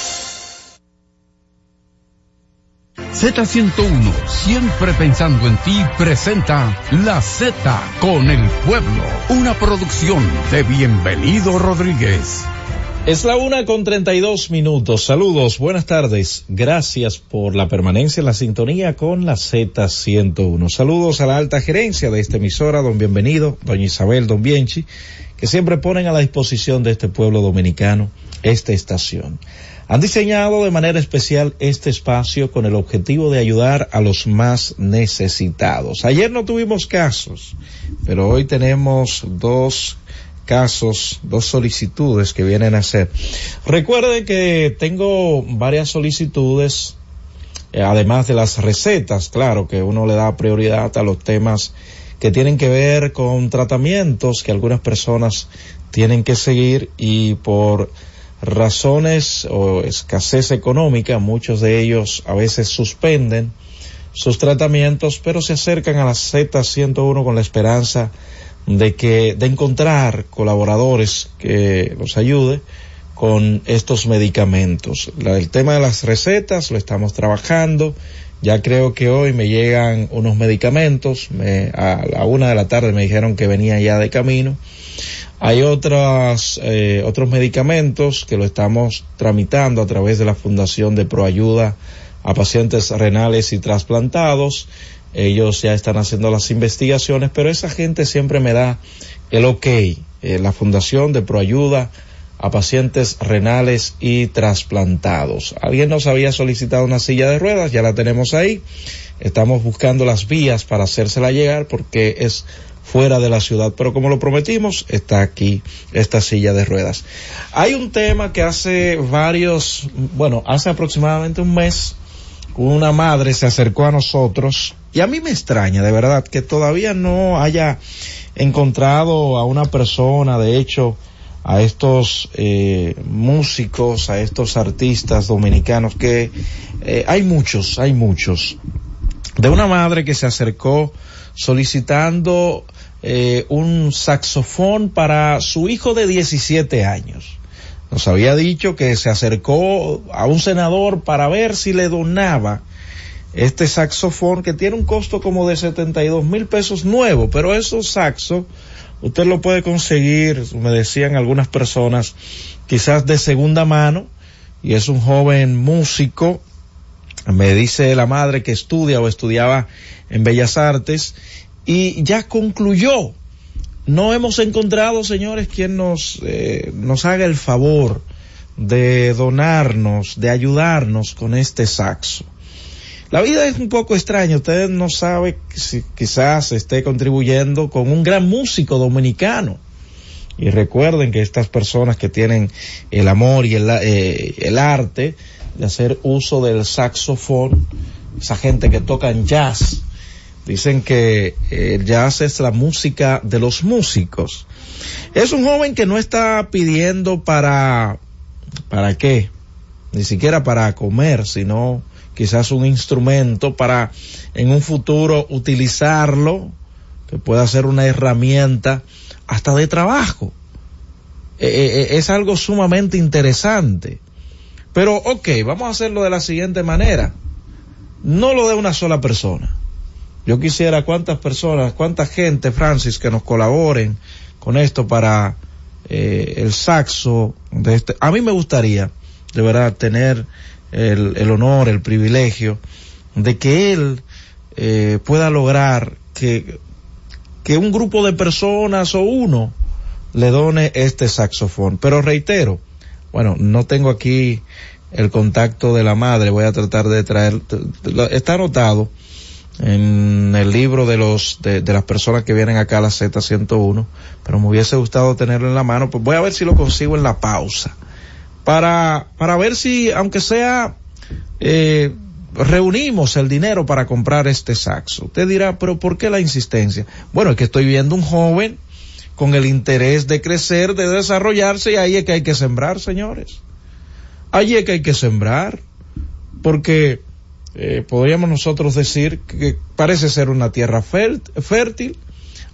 Z101, siempre pensando en ti, presenta La Z con el pueblo, una producción de Bienvenido Rodríguez. Es la una con 32 minutos. Saludos, buenas tardes. Gracias por la permanencia en la sintonía con la Z101. Saludos a la alta gerencia de esta emisora, don Bienvenido, doña Isabel, don Bienchi, que siempre ponen a la disposición de este pueblo dominicano esta estación. Han diseñado de manera especial este espacio con el objetivo de ayudar a los más necesitados. Ayer no tuvimos casos, pero hoy tenemos dos casos, dos solicitudes que vienen a hacer. Recuerden que tengo varias solicitudes eh, además de las recetas, claro que uno le da prioridad a los temas que tienen que ver con tratamientos que algunas personas tienen que seguir y por razones o escasez económica, muchos de ellos a veces suspenden sus tratamientos, pero se acercan a la Z101 con la esperanza de que, de encontrar colaboradores que los ayude con estos medicamentos. El tema de las recetas lo estamos trabajando. Ya creo que hoy me llegan unos medicamentos. Me- a la una de la tarde me dijeron que venía ya de camino. Hay otras, eh, otros medicamentos que lo estamos tramitando a través de la Fundación de Proayuda a pacientes renales y trasplantados. Ellos ya están haciendo las investigaciones, pero esa gente siempre me da el ok. Eh, la Fundación de Proayuda a pacientes renales y trasplantados. Alguien nos había solicitado una silla de ruedas, ya la tenemos ahí. Estamos buscando las vías para hacérsela llegar porque es fuera de la ciudad, pero como lo prometimos, está aquí esta silla de ruedas. Hay un tema que hace varios, bueno, hace aproximadamente un mes, una madre se acercó a nosotros y a mí me extraña, de verdad, que todavía no haya encontrado a una persona, de hecho, a estos eh, músicos, a estos artistas dominicanos, que eh, hay muchos, hay muchos, de una madre que se acercó solicitando eh, un saxofón para su hijo de 17 años. Nos había dicho que se acercó a un senador para ver si le donaba este saxofón que tiene un costo como de 72 mil pesos nuevo, pero esos saxos usted lo puede conseguir, me decían algunas personas, quizás de segunda mano, y es un joven músico, me dice la madre que estudia o estudiaba en Bellas Artes, y ya concluyó. No hemos encontrado, señores, quien nos, eh, nos haga el favor de donarnos, de ayudarnos con este saxo. La vida es un poco extraña, usted no sabe si quizás esté contribuyendo con un gran músico dominicano. Y recuerden que estas personas que tienen el amor y el, eh, el arte de hacer uso del saxofón, esa gente que tocan jazz, dicen que eh, el jazz es la música de los músicos. Es un joven que no está pidiendo para, ¿para qué? Ni siquiera para comer, sino quizás un instrumento para en un futuro utilizarlo, que pueda ser una herramienta hasta de trabajo. Eh, eh, es algo sumamente interesante. Pero, ok, vamos a hacerlo de la siguiente manera. No lo de una sola persona. Yo quisiera cuántas personas, cuánta gente, Francis, que nos colaboren con esto para eh, el saxo de este. A mí me gustaría, de verdad, tener el, honor, el privilegio de que él eh, pueda lograr que, que un grupo de personas o uno le done este saxofón. Pero reitero, bueno, no tengo aquí el contacto de la madre, voy a tratar de traer, está anotado en el libro de los de, de, las personas que vienen acá a la Z101, pero me hubiese gustado tenerlo en la mano, pues voy a ver si lo consigo en la pausa para para ver si aunque sea eh, reunimos el dinero para comprar este saxo. Usted dirá, pero ¿por qué la insistencia? Bueno, es que estoy viendo un joven con el interés de crecer, de desarrollarse y ahí es que hay que sembrar, señores. Ahí es que hay que sembrar, porque eh, podríamos nosotros decir que parece ser una tierra fértil,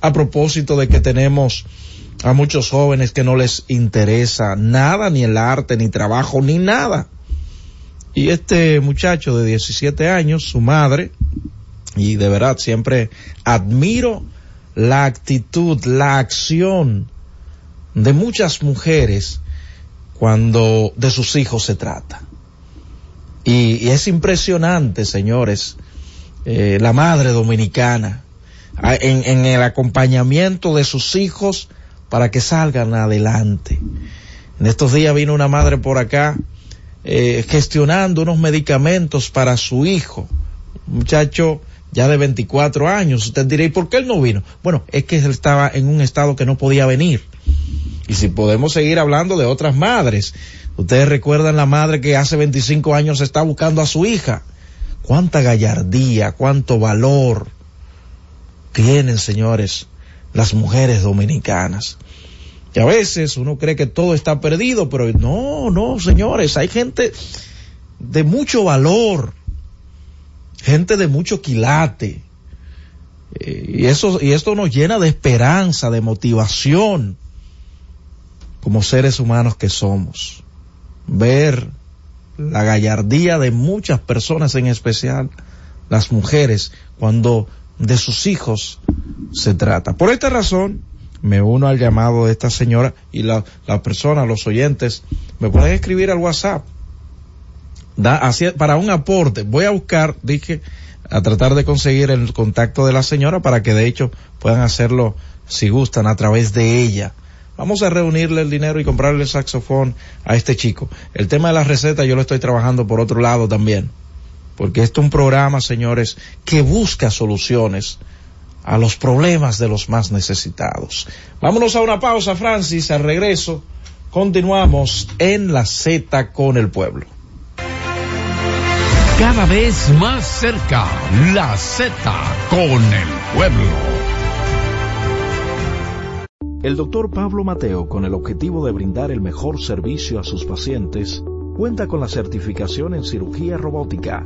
a propósito de que tenemos a muchos jóvenes que no les interesa nada, ni el arte, ni trabajo, ni nada. Y este muchacho de 17 años, su madre, y de verdad siempre admiro la actitud, la acción de muchas mujeres cuando de sus hijos se trata. Y, es impresionante, señores, eh, la madre dominicana en, el acompañamiento de sus hijos para que salgan adelante. En estos días vino una madre por acá eh, gestionando unos medicamentos para su hijo, un muchacho ya de 24 años. Usted dirá, ¿y por qué él no vino? Bueno, es que él estaba en un estado que no podía venir. Y si podemos seguir hablando de otras madres, ustedes recuerdan la madre que hace 25 años está buscando a su hija. cuánta gallardía, cuánto valor tienen, señores, las mujeres dominicanas. Y a veces uno cree que todo está perdido, pero no, no, señores, hay gente de mucho valor, gente de mucho quilate. Eh, y eso, y esto nos llena de esperanza, de motivación, como seres humanos que somos. Ver la gallardía de muchas personas, en especial las mujeres, cuando de sus hijos se trata. Por esta razón, me uno al llamado de esta señora y la, la persona, los oyentes, me pueden escribir al WhatsApp. Da, para un aporte, voy a buscar, dije, a tratar de conseguir el contacto de la señora para que de hecho puedan hacerlo, si gustan, a través de ella. Vamos a reunirle el dinero y comprarle el saxofón a este chico. El tema de la receta yo lo estoy trabajando por otro lado también. Porque este es un programa, señores, que busca soluciones a los problemas de los más necesitados. Vámonos a una pausa, Francis. Al regreso, continuamos en la Z con el pueblo. Cada vez más cerca, la Z con el pueblo. El doctor Pablo Mateo, con el objetivo de brindar el mejor servicio a sus pacientes, cuenta con la certificación en cirugía robótica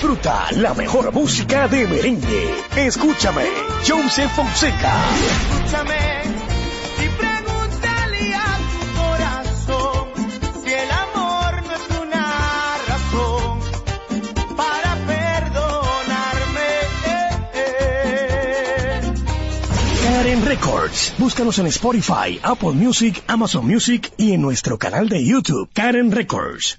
Disfruta la mejor música de merengue. Escúchame, Joseph Fonseca. Escúchame y pregúntale a tu corazón si el amor no es una razón para perdonarme. Karen Records. Búscanos en Spotify, Apple Music, Amazon Music y en nuestro canal de YouTube, Karen Records.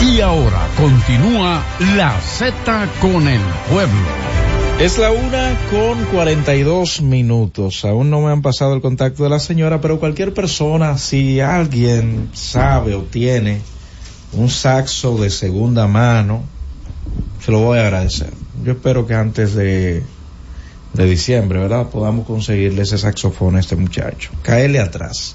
Y ahora continúa la Z con el pueblo. Es la una con 42 minutos. Aún no me han pasado el contacto de la señora, pero cualquier persona, si alguien sabe o tiene un saxo de segunda mano, se lo voy a agradecer. Yo espero que antes de, de diciembre, ¿verdad? Podamos conseguirle ese saxofón a este muchacho. Caerle atrás.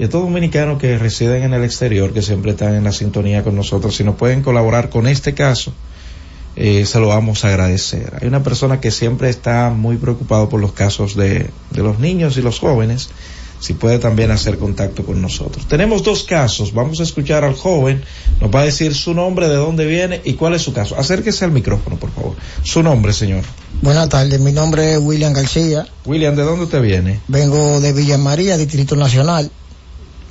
Y a todos los dominicanos que residen en el exterior, que siempre están en la sintonía con nosotros, si nos pueden colaborar con este caso, eh, se lo vamos a agradecer. Hay una persona que siempre está muy preocupado por los casos de, de los niños y los jóvenes, si puede también hacer contacto con nosotros. Tenemos dos casos, vamos a escuchar al joven, nos va a decir su nombre, de dónde viene y cuál es su caso. Acérquese al micrófono, por favor. Su nombre, señor. Buenas tardes, mi nombre es William García. William, ¿de dónde usted viene? Vengo de Villa María, Distrito Nacional.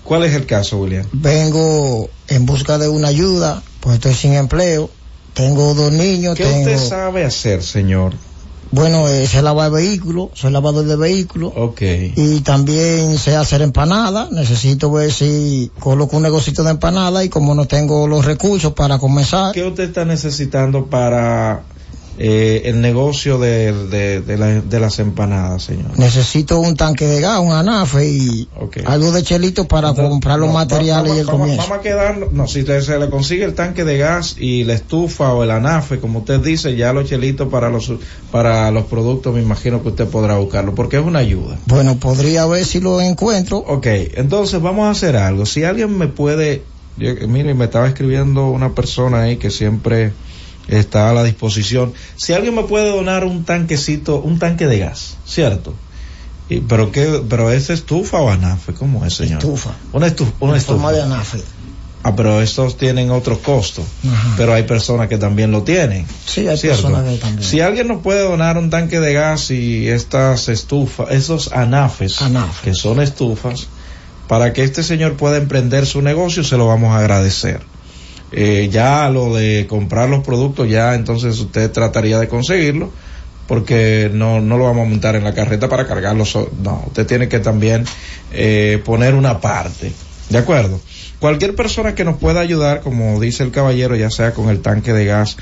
¿Cuál es el caso, William? Vengo en busca de una ayuda, pues estoy sin empleo. Tengo dos niños. ¿Qué tengo... usted sabe hacer, señor? Bueno, eh, sé lavar vehículos, soy lavador de vehículos. Ok. Y también sé hacer empanadas. Necesito ver si coloco un negocito de empanada y como no tengo los recursos para comenzar. ¿Qué usted está necesitando para eh, el negocio de, de, de, la- de las empanadas, señor? Necesito un tanque de gas, un anafe y algo de chelito para comprar los No, materiales vamos, y el vamos- comienzo. Vamos a quedar, no, si le- se le consigue el tanque de gas y la estufa o el anafe, como usted dice, ya los chelitos para los, para los productos, me imagino que usted podrá buscarlo, porque es una ayuda. Bueno, podría ver si lo encuentro. Ok, entonces vamos a hacer algo. Si alguien me puede, yo, mire, me estaba escribiendo una persona ahí que siempre está a la disposición. Si alguien me puede donar un tanquecito, un tanque de gas, ¿cierto? Y, pero qué, pero es estufa o anafe, ¿cómo es, señor? Estufa. Una estufa, una En forma estufa. de anafe. Ah, pero estos tienen otro costo. Ajá. Pero hay personas que también lo tienen. Sí, hay ¿cierto? personas que también. Si alguien nos puede donar un tanque de gas y estas estufas, esos anafes, que son estufas, para que este señor pueda emprender su negocio, se lo vamos a agradecer. Eh, ya lo de comprar los productos, ya entonces usted trataría de conseguirlo, porque no, no lo vamos a montar en la carreta para cargarlo. no, usted tiene que también eh, poner una parte. ¿De acuerdo? Cualquier persona que nos pueda ayudar, como dice el caballero, ya sea con el tanque de gas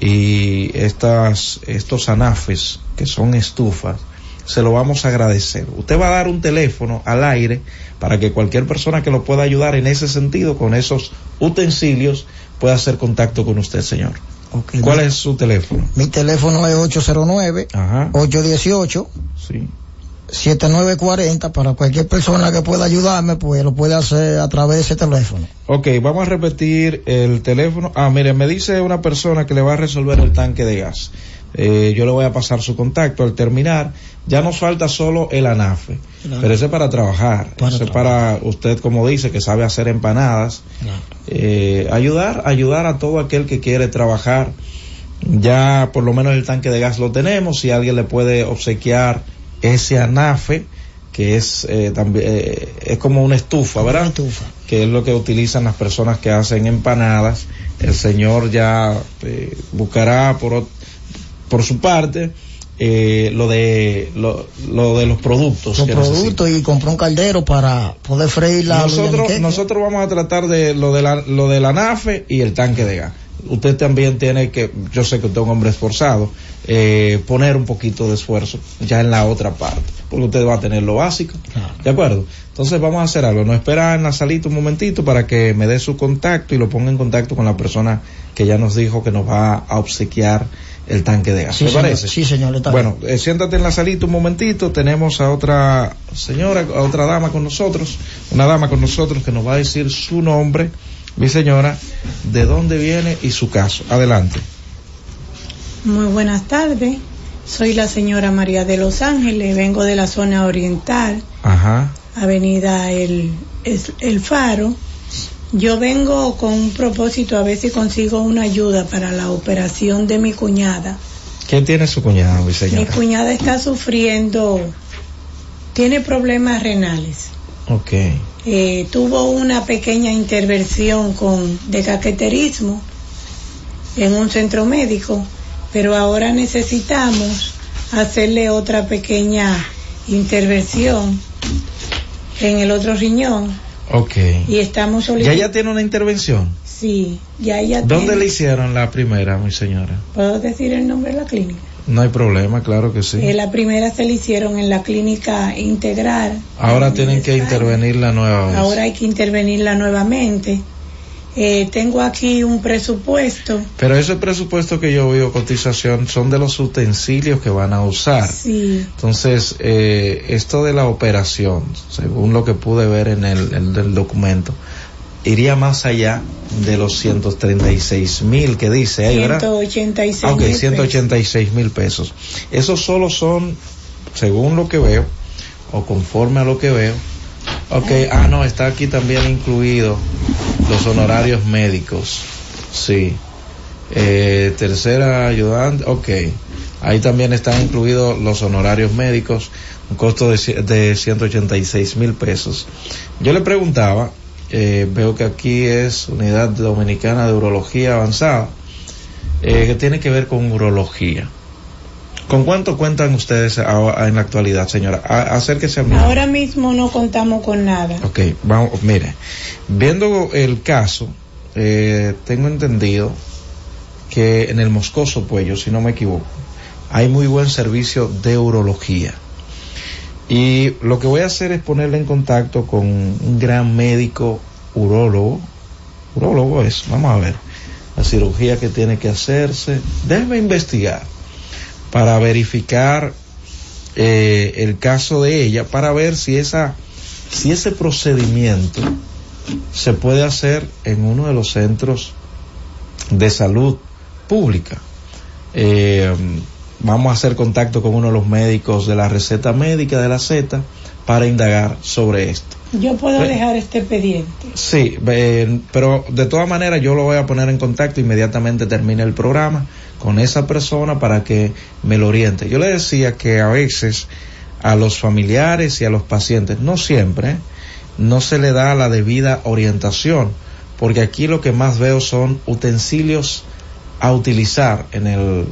y estas, estos anafes, que son estufas, se lo vamos a agradecer. Usted va a dar un teléfono al aire para que cualquier persona que lo pueda ayudar en ese sentido, con esos utensilios, pueda hacer contacto con usted, señor. ¿Cuál es su teléfono? Mi teléfono es 809 Ajá. 818 Sí. 7940 para cualquier persona que pueda ayudarme, pues lo puede hacer a través de ese teléfono. Ok, vamos a repetir el teléfono. Ah, mire, me dice una persona que le va a resolver el tanque de gas. Eh, yo le voy a pasar su contacto al terminar. Ya nos falta solo el anafe. Claro. Pero ese es para trabajar. Para ese es para usted, como dice, que sabe hacer empanadas. Eh, ayudar, ayudar a todo aquel que quiere trabajar. Ya por lo menos el tanque de gas lo tenemos. Si alguien le puede obsequiar ese anafe, que es eh, también eh, es como una estufa, ¿verdad? Que es lo que utilizan las personas que hacen empanadas. El señor ya eh, buscará por por su parte eh, lo de lo, lo de los productos. Los necesita. productos y compré un caldero para poder freír la Nosotros, nosotros vamos a tratar de lo de la, lo de la nafe y el tanque de gas. Usted también tiene que, yo sé que usted es un hombre esforzado, eh, poner un poquito de esfuerzo ya en la otra parte, porque usted va a tener lo básico. ¿De acuerdo? Entonces vamos a hacer algo. Nos espera en la salita un momentito para que me dé su contacto y lo ponga en contacto con la persona que ya nos dijo que nos va a obsequiar el tanque de gas. Sí, ¿Te señor. parece? Sí, señor, está Bueno, eh, siéntate en la salita un momentito. Tenemos a otra señora, a otra dama con nosotros, una dama con nosotros que nos va a decir su nombre, mi señora, de dónde viene y su caso. Adelante. Muy buenas tardes. Soy la señora María de Los Ángeles. Vengo de la zona oriental, Ajá. Avenida El, es- El Faro. Yo vengo con un propósito a ver si consigo una ayuda para la operación de mi cuñada. ¿Qué tiene su cuñada, mi Mi cuñada está sufriendo, tiene problemas renales. Ok. Eh, tuvo una pequeña intervención con de caqueterismo en un centro médico, pero ahora necesitamos hacerle otra pequeña intervención en el otro riñón Ok. y estamos ¿Ya solicitando. ella tiene una intervención? Sí, ya ella ¿Dónde tiene- le hicieron la primera, mi señora? ¿Puedo decir el nombre de la clínica? No hay problema, claro que sí. Eh, la primera se le hicieron en la clínica integral. Ahora tienen que intervenir la nueva vez. Ahora hay que intervenirla nuevamente. Eh, tengo aquí un presupuesto. Pero ese presupuesto que yo veo, cotización, son de los utensilios que van a usar. Sí. Entonces, eh, esto de la operación, según lo que pude ver en el, en el documento, iría más allá de los 136 mil que dice ahí, ¿verdad? 186 Ah, Ok, mil pesos. 186 mil pesos. Esos solo son, según lo que veo, o conforme a lo que veo. Ok, ah, no, está aquí también incluido los honorarios médicos. Sí. Eh, tercera ayudante, ok. Ahí también están incluidos los honorarios médicos, un costo de, de 186 mil pesos. Yo le preguntaba, eh, veo que aquí es Unidad Dominicana de Urología Avanzada, eh, que tiene que ver con urología. ¿Con cuánto cuentan ustedes ahora- en la actualidad, señora? A- acérquese al micrófono. Ahora mismo no contamos con nada. Ok, vamos, mire, viendo el caso, eh, tengo entendido que en el Moscoso Puello, si no me equivoco, hay muy buen servicio de urología. Y lo que voy a hacer es ponerle en contacto con un gran médico urólogo. Urólogo es, vamos a ver, la cirugía que tiene que hacerse. Déjeme investigar para verificar eh, el caso de ella, para ver si esa, si ese procedimiento se puede hacer en uno de los centros de salud pública. Eh, vamos a hacer contacto con uno de los médicos de la receta médica de la Z para indagar sobre esto. Yo puedo dejar este expediente. Sí, eh, pero de todas maneras yo lo voy a poner en contacto inmediatamente termine el programa con esa persona para que me lo oriente. Yo le decía que a veces a los familiares y a los pacientes, no siempre, ¿eh? no se le da la debida orientación, porque aquí lo que más veo son utensilios a utilizar en el,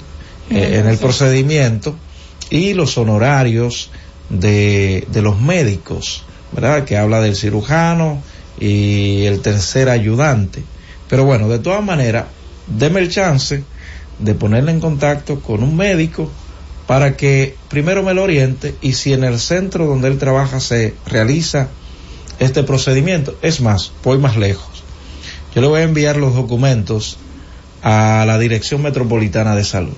eh, en el procedimiento y los honorarios de, de los médicos, ¿verdad? Que habla del cirujano y el tercer ayudante. Pero bueno, de todas maneras, deme el chance de ponerle en contacto con un médico para que primero me lo oriente y si en el centro donde él trabaja se realiza este procedimiento, es más, voy más lejos. Yo le voy a enviar los documentos a la Dirección Metropolitana de Salud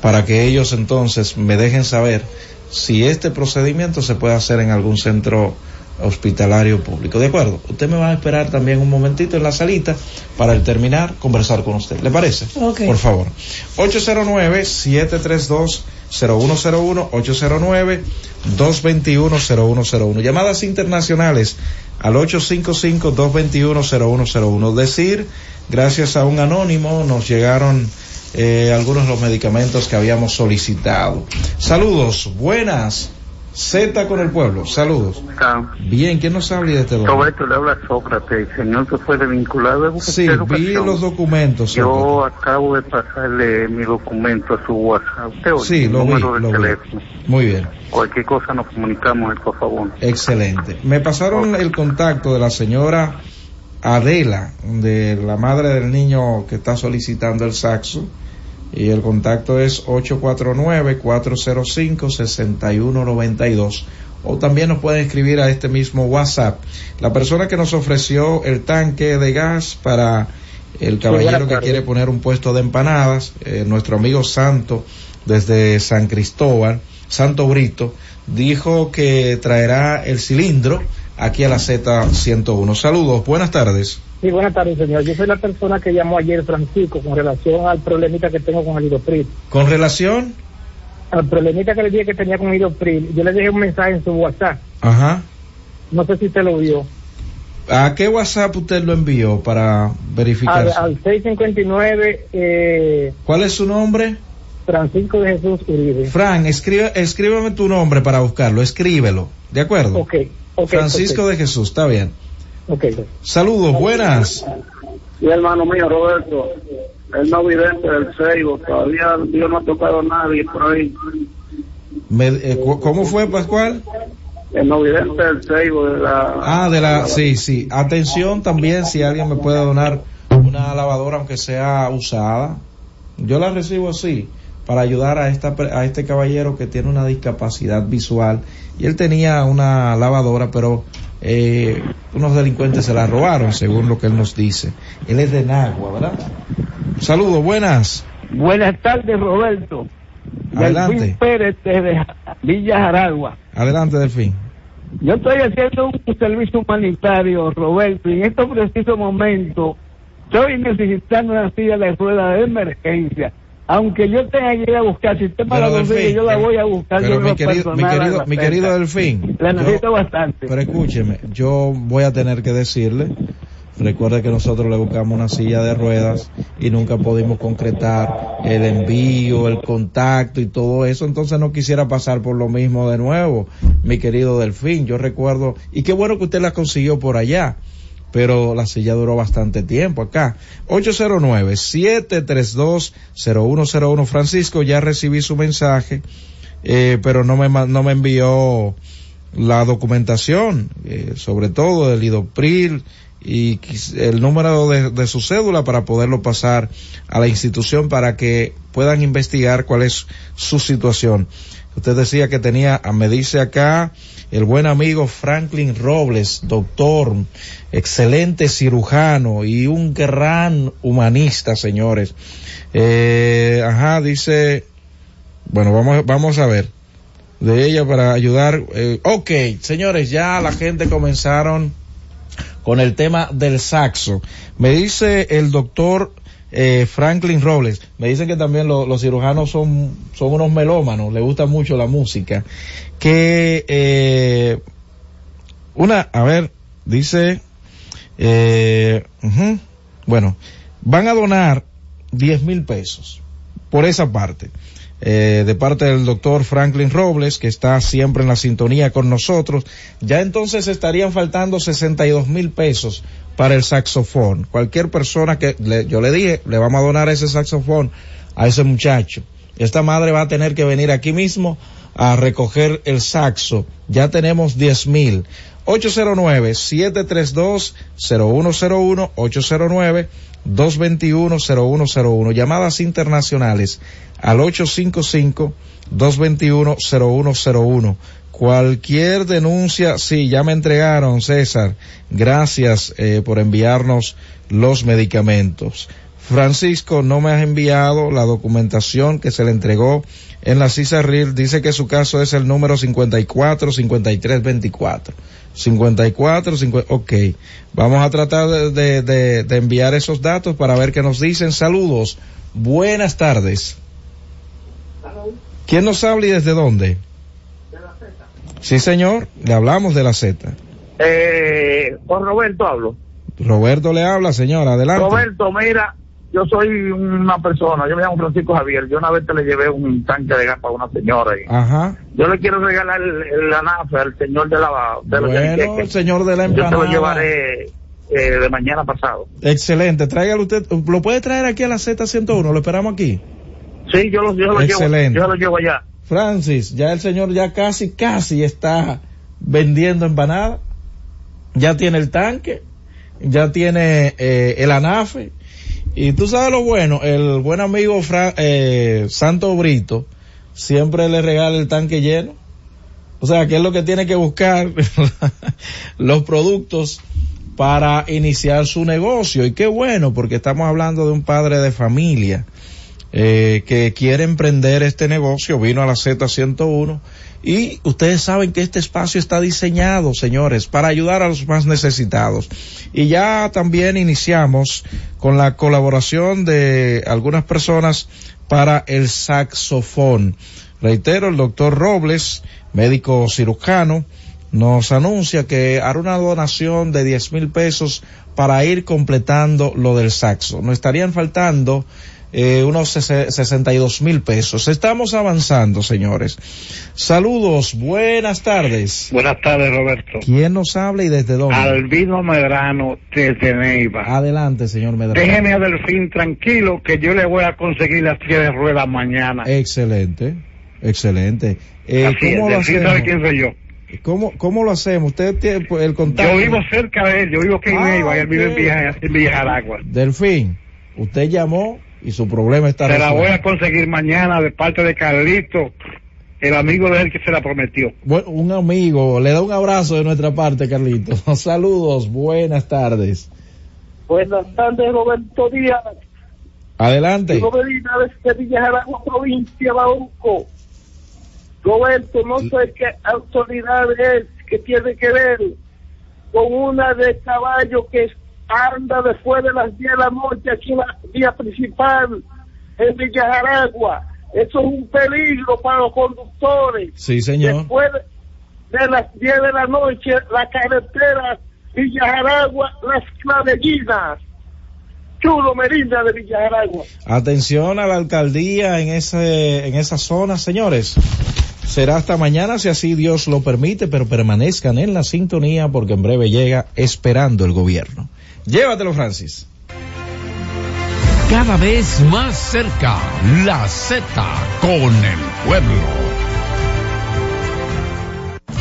para que ellos entonces me dejen saber si este procedimiento se puede hacer en algún centro hospitalario público. ¿De acuerdo? Usted me va a esperar también un momentito en la salita para al terminar conversar con usted. ¿Le parece? Ok. Por favor. 809-732-0101, 809-221-0101. Llamadas internacionales al 855-221-0101. Decir, gracias a un anónimo, nos llegaron eh, algunos de los medicamentos que habíamos solicitado. Saludos, buenas. Z con el pueblo, saludos. Bien, ¿quién nos habla de este doctor? Roberto le habla Sócrates, el señor que fue desvinculado de Sí, vi los documentos. Yo acabo de pasarle mi documento a su WhatsApp. Usted oye, Sí, lo vi, número de lo vi. teléfono. Muy bien, Cualquier cosa nos comunicamos, por favor. excelente. Me pasaron el contacto de la señora Adela, de la madre del niño que está solicitando el saxo. Y el contacto es 849-405-6192. O también nos pueden escribir a este mismo WhatsApp. La persona que nos ofreció el tanque de gas para el caballero que quiere poner un puesto de empanadas, eh, nuestro amigo Santo desde San Cristóbal, Santo Brito, dijo que traerá el cilindro aquí a la Z101. Saludos, buenas tardes. Sí, buenas tardes, señor. Yo soy la persona que llamó ayer, Francisco, con relación al problemita que tengo con el hidropril. Con relación, Al problemita que le dije que tenía con hidropril, yo le dejé un mensaje en su WhatsApp. ajá. No sé si usted lo vio. ¿A qué WhatsApp usted lo envió para verificar? Al, al 659, eh, ¿Cuál es su nombre? Francisco de Jesús Uribe. Fran, escribe, escríbeme tu nombre para buscarlo, escríbelo, ¿de acuerdo? Ok, ok. Francisco de Jesús, está bien. Ok. Saludos, buenas. Y hermano mío, Roberto, el no vidente del Seibo, todavía Dios no ha tocado a nadie por ahí. Me- eh, ¿Cómo fue, Pascual? El no vidente del Seibo, de la... Ah, de la, sí, sí. Atención también si alguien me puede donar una lavadora aunque sea usada. Yo la recibo así, para ayudar a, esta, a este caballero que tiene una discapacidad visual y él tenía una lavadora, pero eh, unos delincuentes se la robaron, según lo que él nos dice. Él es de Nagua, ¿verdad? Saludos, buenas. Buenas tardes, Roberto. Adelante. Delfín Pérez de Villa Jaragua. Adelante, Delfín. Yo estoy haciendo un servicio humanitario, Roberto, y en estos precisos momentos estoy necesitando una silla de ruedas de emergencia. Aunque yo tenga que ir a buscar sistema de Pero, la yo la voy a buscar. Pero yo mi querido, mi querido, mi querido Delfín. La yo- necesito bastante. Pero escúcheme, yo voy a tener que decirle, recuerde que nosotros le buscamos una silla de ruedas y nunca pudimos concretar el envío, el contacto y todo eso, entonces no quisiera pasar por lo mismo de nuevo, mi querido Delfín. Yo recuerdo, y qué bueno que usted la consiguió por allá. Pero la silla duró bastante tiempo acá. 809-732-0101. Francisco, ya recibí su mensaje, eh, pero no me, no me envió la documentación, eh, sobre todo del IDOPRIL y el número de, de su cédula para poderlo pasar a la institución para que puedan investigar cuál es su situación. Usted decía que tenía, me dice acá, el buen amigo Franklin Robles, doctor, excelente cirujano y un gran humanista, señores. Eh, ajá, dice, bueno, vamos, vamos a ver de ella para ayudar. Eh, ok, señores, ya la gente comenzaron con el tema del saxo. Me dice el doctor eh, Franklin Robles, me dicen que también lo- los cirujanos son, son unos melómanos, le gusta mucho la música, que eh, una, a ver, dice, eh, bueno, van a donar 10 mil pesos por esa parte. Eh, de parte del doctor Franklin Robles, que está siempre en la sintonía con nosotros, ya entonces estarían faltando 62 mil pesos para el saxofón. Cualquier persona que, yo le dije, le vamos a donar ese saxofón a ese muchacho. Esta madre va a tener que venir aquí mismo a recoger el saxo. Ya tenemos 10 mil. 809-732-0101, 809-221-0101. Llamadas internacionales al 855-221-0101. Cualquier denuncia, sí, ya me entregaron, César. Gracias eh, por enviarnos los medicamentos. Francisco no me has enviado la documentación que se le entregó en la CISARRIL. Dice que su caso es el número 54 53 24. 54 50, ok. Vamos a tratar de, de- de- de enviar esos datos para ver qué nos dicen. Saludos. Buenas tardes. ¿Quién nos habla y desde dónde? Sí, señor. Le hablamos de la Z. Eh, con Roberto hablo. Roberto le habla, señor. Adelante. Roberto, mira, yo soy una persona, yo me llamo Francisco Javier, yo una vez te le llevé un tanque de gas para una señora y Ajá. yo le quiero regalar la nafe al señor de la de Bueno, el señor de la Yo te empanada. lo llevaré eh, de mañana pasado. Excelente. Tráigalo usted. ¿Lo puede traer aquí a la Z101? ¿Lo esperamos aquí? Sí, yo lo, yo lo llevo, Excelente. yo lo llevo allá. Francis, ya el señor ya casi, casi está vendiendo empanada. Ya tiene el tanque, ya tiene eh, el anafe. Y tú sabes lo bueno, el buen amigo eh, Santo Brito siempre le regala el tanque lleno. O sea, que es lo que tiene que buscar los productos para iniciar su negocio. Y qué bueno, porque estamos hablando de un padre de familia eh, que quiere emprender este negocio, vino a la Z101 y ustedes saben que este espacio está diseñado, señores, para ayudar a los más necesitados. Y ya también iniciamos con la colaboración de algunas personas para el saxofón. Reitero, el doctor Robles, médico cirujano, nos anuncia que hará una donación de 10 mil pesos para ir completando lo del saxo. Nos estarían faltando eh, unos sese- 62 mil pesos. Estamos avanzando, señores. Saludos, buenas tardes. Buenas tardes, Roberto. ¿Quién nos habla y desde dónde? Albino Medrano desde Neiva. Adelante, señor Medrano. Déjeme a Delfín tranquilo que yo le voy a conseguir la silla de ruedas mañana. Excelente, excelente. Eh, Así es, ¿Cómo lo Delfín hacemos? sabe quién soy yo. ¿Cómo, ¿Cómo lo hacemos? Usted tiene pues, el contacto. Yo vivo cerca de él, yo vivo aquí en Ah, Neiva él vive en. Villa, en Villa Jaragua. Delfín, usted llamó y su problema está Se la voy a resuelto. conseguir mañana de parte de Carlito, el amigo de él que se la prometió. Bueno, un amigo, le da un abrazo de nuestra parte, Carlito. Saludos, buenas tardes. Buenas tardes, Roberto Díaz. Adelante. Medina desde Villajaragua, provincia Bauco. Roberto, no sé qué autoridad es que tiene que ver con una de caballo que anda después de las 10 de la noche aquí en la vía principal en Villajaragua. Eso es un peligro para los conductores. Sí, señor. Después de, las 10 de la noche, la carretera Villajaragua, las clavellinas. Chulo Merinda de Villajaragua. Atención a la alcaldía en ese, en esa zona, señores. Será hasta mañana si así Dios lo permite, pero permanezcan en la sintonía porque en breve llega esperando el gobierno. Llévatelo, Francis. Cada vez más cerca, la Z con el pueblo.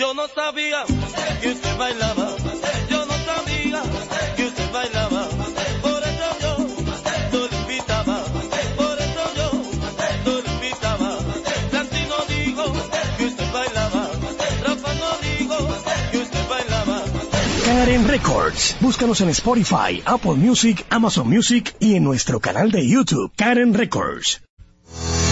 Yo no sabía que usted bailaba. Yo no sabía que usted bailaba. Por eso yo no le invitaba. Por eso yo no le invitaba. Santi no dijo que usted bailaba. Rafa no dijo que usted bailaba. Karen Records. Búscanos en Spotify, Apple Music, Amazon Music y en nuestro canal de YouTube, Karen Records.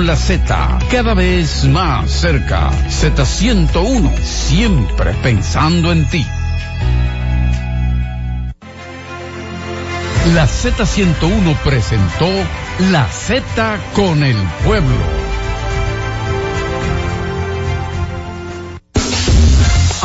la Z, cada vez más cerca. Z101, siempre pensando en ti. La Z101 presentó La Z con el pueblo.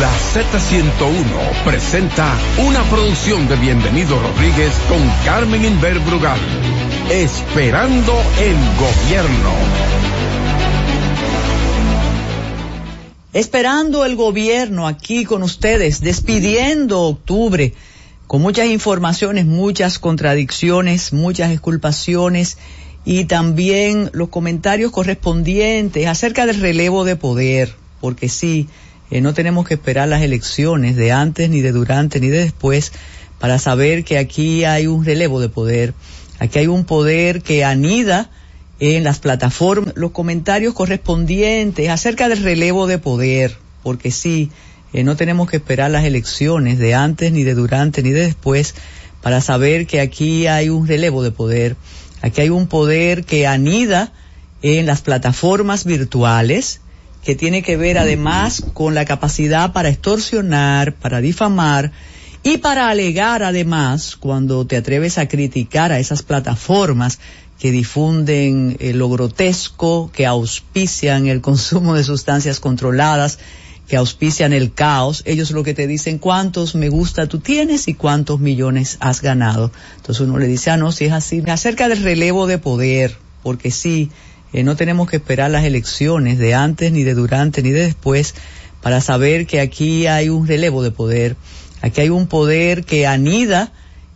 La Z101 presenta una producción de Bienvenido Rodríguez con Carmen Inver Brugal. Esperando el gobierno. Esperando el gobierno aquí con ustedes, despidiendo octubre, con muchas informaciones, muchas contradicciones, muchas exculpaciones y también los comentarios correspondientes acerca del relevo de poder, porque sí, eh, no tenemos que esperar las elecciones de antes, ni de durante, ni de después para saber que aquí hay un relevo de poder. Aquí hay un poder que anida en las plataformas los comentarios correspondientes acerca del relevo de poder, porque sí, eh, no tenemos que esperar las elecciones de antes, ni de durante, ni de después para saber que aquí hay un relevo de poder. Aquí hay un poder que anida en las plataformas virtuales, que tiene que ver además con la capacidad para extorsionar, para difamar y para alegar además cuando te atreves a criticar a esas plataformas que difunden eh, lo grotesco, que auspician el consumo de sustancias controladas, que auspician el caos, ellos lo que te dicen cuántos me gusta tú tienes y cuántos millones has ganado. Entonces uno le dice, ah, no, si es así, acerca del relevo de poder, porque sí, eh, no tenemos que esperar las elecciones de antes, ni de durante, ni de después para saber que aquí hay un relevo de poder. Aquí hay un poder que anida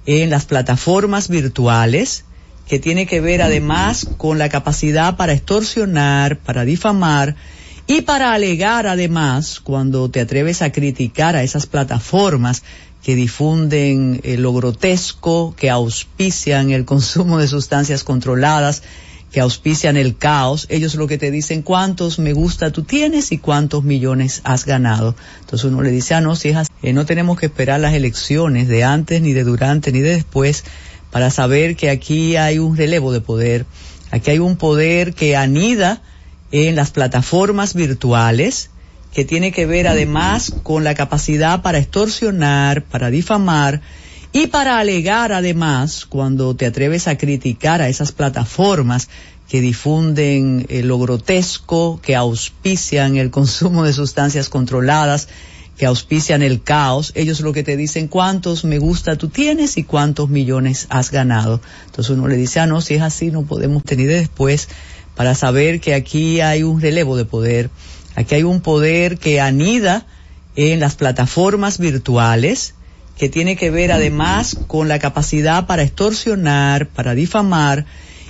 en las plataformas virtuales, que tiene que ver además con la capacidad para extorsionar, para difamar y para alegar además cuando te atreves a criticar a esas plataformas que difunden eh, lo grotesco, que auspician el consumo de sustancias controladas, que auspician el caos, ellos lo que te dicen cuántos me gusta tú tienes y cuántos millones has ganado. Entonces uno le dice, ah, no, si es así, eh, no tenemos que esperar las elecciones de antes, ni de durante, ni de después para saber que aquí hay un relevo de poder. Aquí hay un poder que anida en las plataformas virtuales, que tiene que ver además con la capacidad para extorsionar, para difamar, y para alegar además, cuando te atreves a criticar a esas plataformas que difunden eh, lo grotesco, que auspician el consumo de sustancias controladas, que auspician el caos, ellos lo que te dicen cuántos me gusta tú tienes y cuántos millones has ganado. Entonces uno le dice, ah, no, si es así, no podemos tener después para saber que aquí hay un relevo de poder. Aquí hay un poder que anida en las plataformas virtuales, que tiene que ver además con la capacidad para extorsionar, para difamar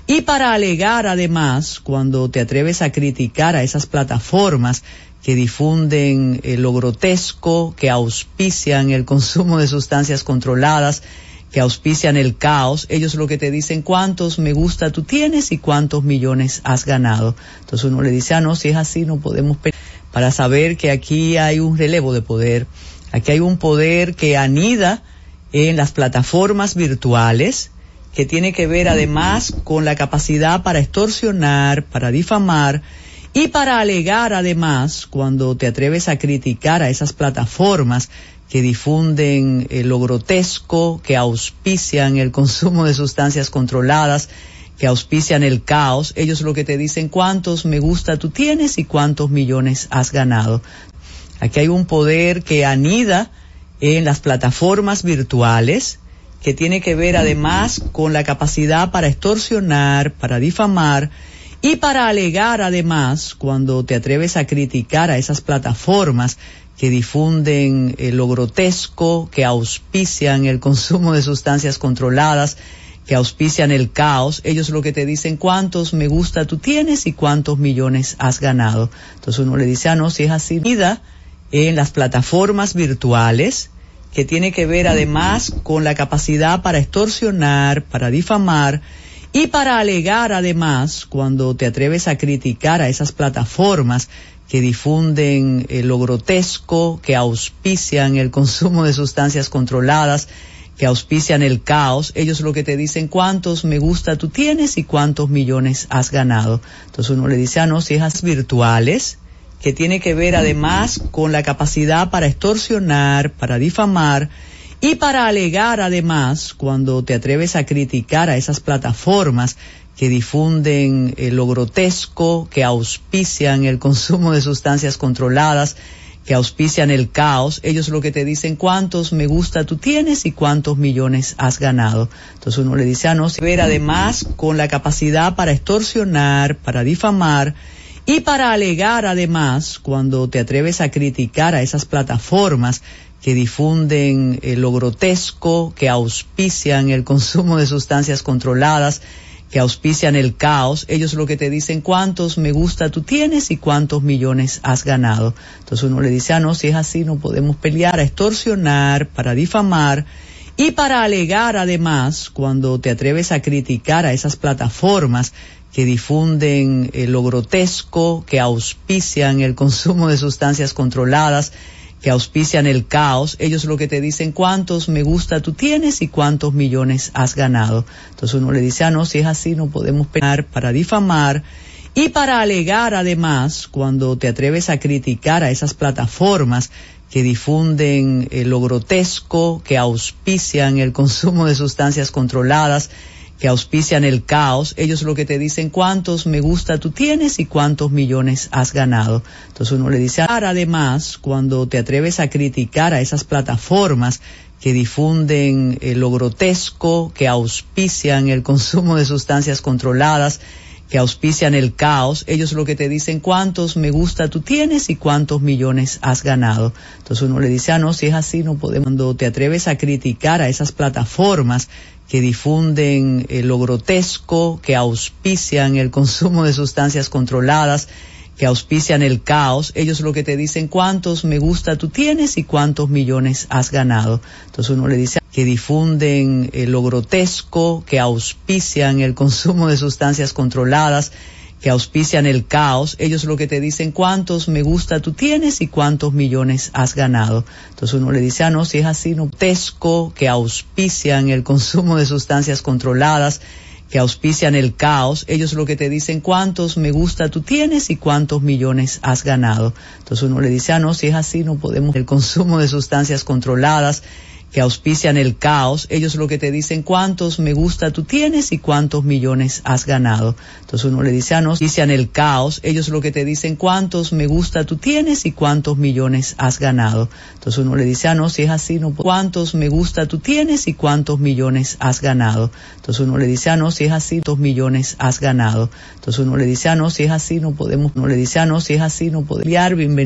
y para alegar además cuando te atreves a criticar a esas plataformas que difunden eh, lo grotesco, que auspician el consumo de sustancias controladas, que auspician el caos, ellos lo que te dicen cuántos me gusta tú tienes y cuántos millones has ganado. Entonces uno le dice, ah, no, si es así, no podemos para saber que aquí hay un relevo de poder Aquí hay un poder que anida en las plataformas virtuales, que tiene que ver además con la capacidad para extorsionar, para difamar y para alegar además cuando te atreves a criticar a esas plataformas que difunden eh, lo grotesco, que auspician el consumo de sustancias controladas, que auspician el caos, ellos lo que te dicen cuántos me gusta tú tienes y cuántos millones has ganado. Aquí hay un poder que anida en las plataformas virtuales, que tiene que ver además con la capacidad para extorsionar, para difamar y para alegar además cuando te atreves a criticar a esas plataformas que difunden eh, lo grotesco, que auspician el consumo de sustancias controladas, que auspician el caos, ellos lo que te dicen cuántos me gusta tú tienes y cuántos millones has ganado. Entonces uno le dice, ah, no, si es así, vida en las plataformas virtuales, que tiene que ver además con la capacidad para extorsionar, para difamar y para alegar además cuando te atreves a criticar a esas plataformas que difunden eh, lo grotesco, que auspician el consumo de sustancias controladas, que auspician el caos, ellos lo que te dicen cuántos me gusta tú tienes y cuántos millones has ganado. Entonces uno le dice, ah, no, si es virtuales, que tiene que ver además con la capacidad para extorsionar, para difamar y para alegar además cuando te atreves a criticar a esas plataformas que difunden eh, lo grotesco, que auspician el consumo de sustancias controladas, que auspician el caos, ellos lo que te dicen cuántos me gusta tú tienes y cuántos millones has ganado. Entonces uno le dice, ah, no, si ver además con la capacidad para extorsionar, para difamar y para alegar además cuando te atreves a criticar a esas plataformas que difunden eh, lo grotesco, que auspician el consumo de sustancias controladas, que auspician el caos, ellos lo que te dicen cuántos me gusta tú tienes y cuántos millones has ganado. Entonces uno le dice, ah, no, si es así no podemos pelear, a extorsionar, para difamar y para alegar además cuando te atreves a criticar a esas plataformas que difunden eh, lo grotesco, que auspician el consumo de sustancias controladas, que auspician el caos, ellos lo que te dicen cuántos me gusta tú tienes y cuántos millones has ganado. Entonces uno le dice, ah, no, si es así no podemos pelear para difamar y para alegar además cuando te atreves a criticar a esas plataformas que difunden eh, lo grotesco, que auspician el consumo de sustancias controladas, que auspician el caos, ellos lo que te dicen cuántos me gusta tú tienes y cuántos millones has ganado. Entonces uno le dice, además, cuando te atreves a criticar a esas plataformas que difunden eh, lo grotesco, que auspician el consumo de sustancias controladas, que auspician el caos, ellos lo que te dicen cuántos me gusta tú tienes y cuántos millones has ganado. Entonces uno le dice, ah, no, si es así no podemos. Cuando te atreves a criticar a esas plataformas que difunden eh, lo grotesco, que auspician el consumo de sustancias controladas, que auspician el caos, ellos lo que te dicen cuántos me gusta tú tienes y cuántos millones has ganado. Entonces uno le dice que difunden eh, lo grotesco, que auspician el consumo de sustancias controladas, que auspician el caos, ellos lo que te dicen cuántos me gusta tú tienes y cuántos millones has ganado. Entonces uno le dice, ah, no, si es así, no, tesco, que auspician el consumo de sustancias controladas, que auspician el caos, ellos lo que te dicen cuántos me gusta tú tienes y cuántos millones has ganado. Entonces uno le dice, ah, no, si es así, no podemos, el consumo de sustancias controladas, que auspician el caos, ellos lo que te dicen cuántos me gusta tú tienes y cuántos millones has ganado. Entonces uno le dice, ah, no, auspician el caos, ellos lo que te dicen cuántos me gusta tú tienes y cuántos millones has ganado. Entonces uno le dice, ah, no, si es así, no, cuántos me gusta tú tienes y cuántos millones has ganado. Entonces uno le dice, ah, no, si es así, cuántos millones has ganado. Entonces uno le dice, ah, no, si es así, no podemos, no le dice, ah, no, si es así, no podemos, bienvenido.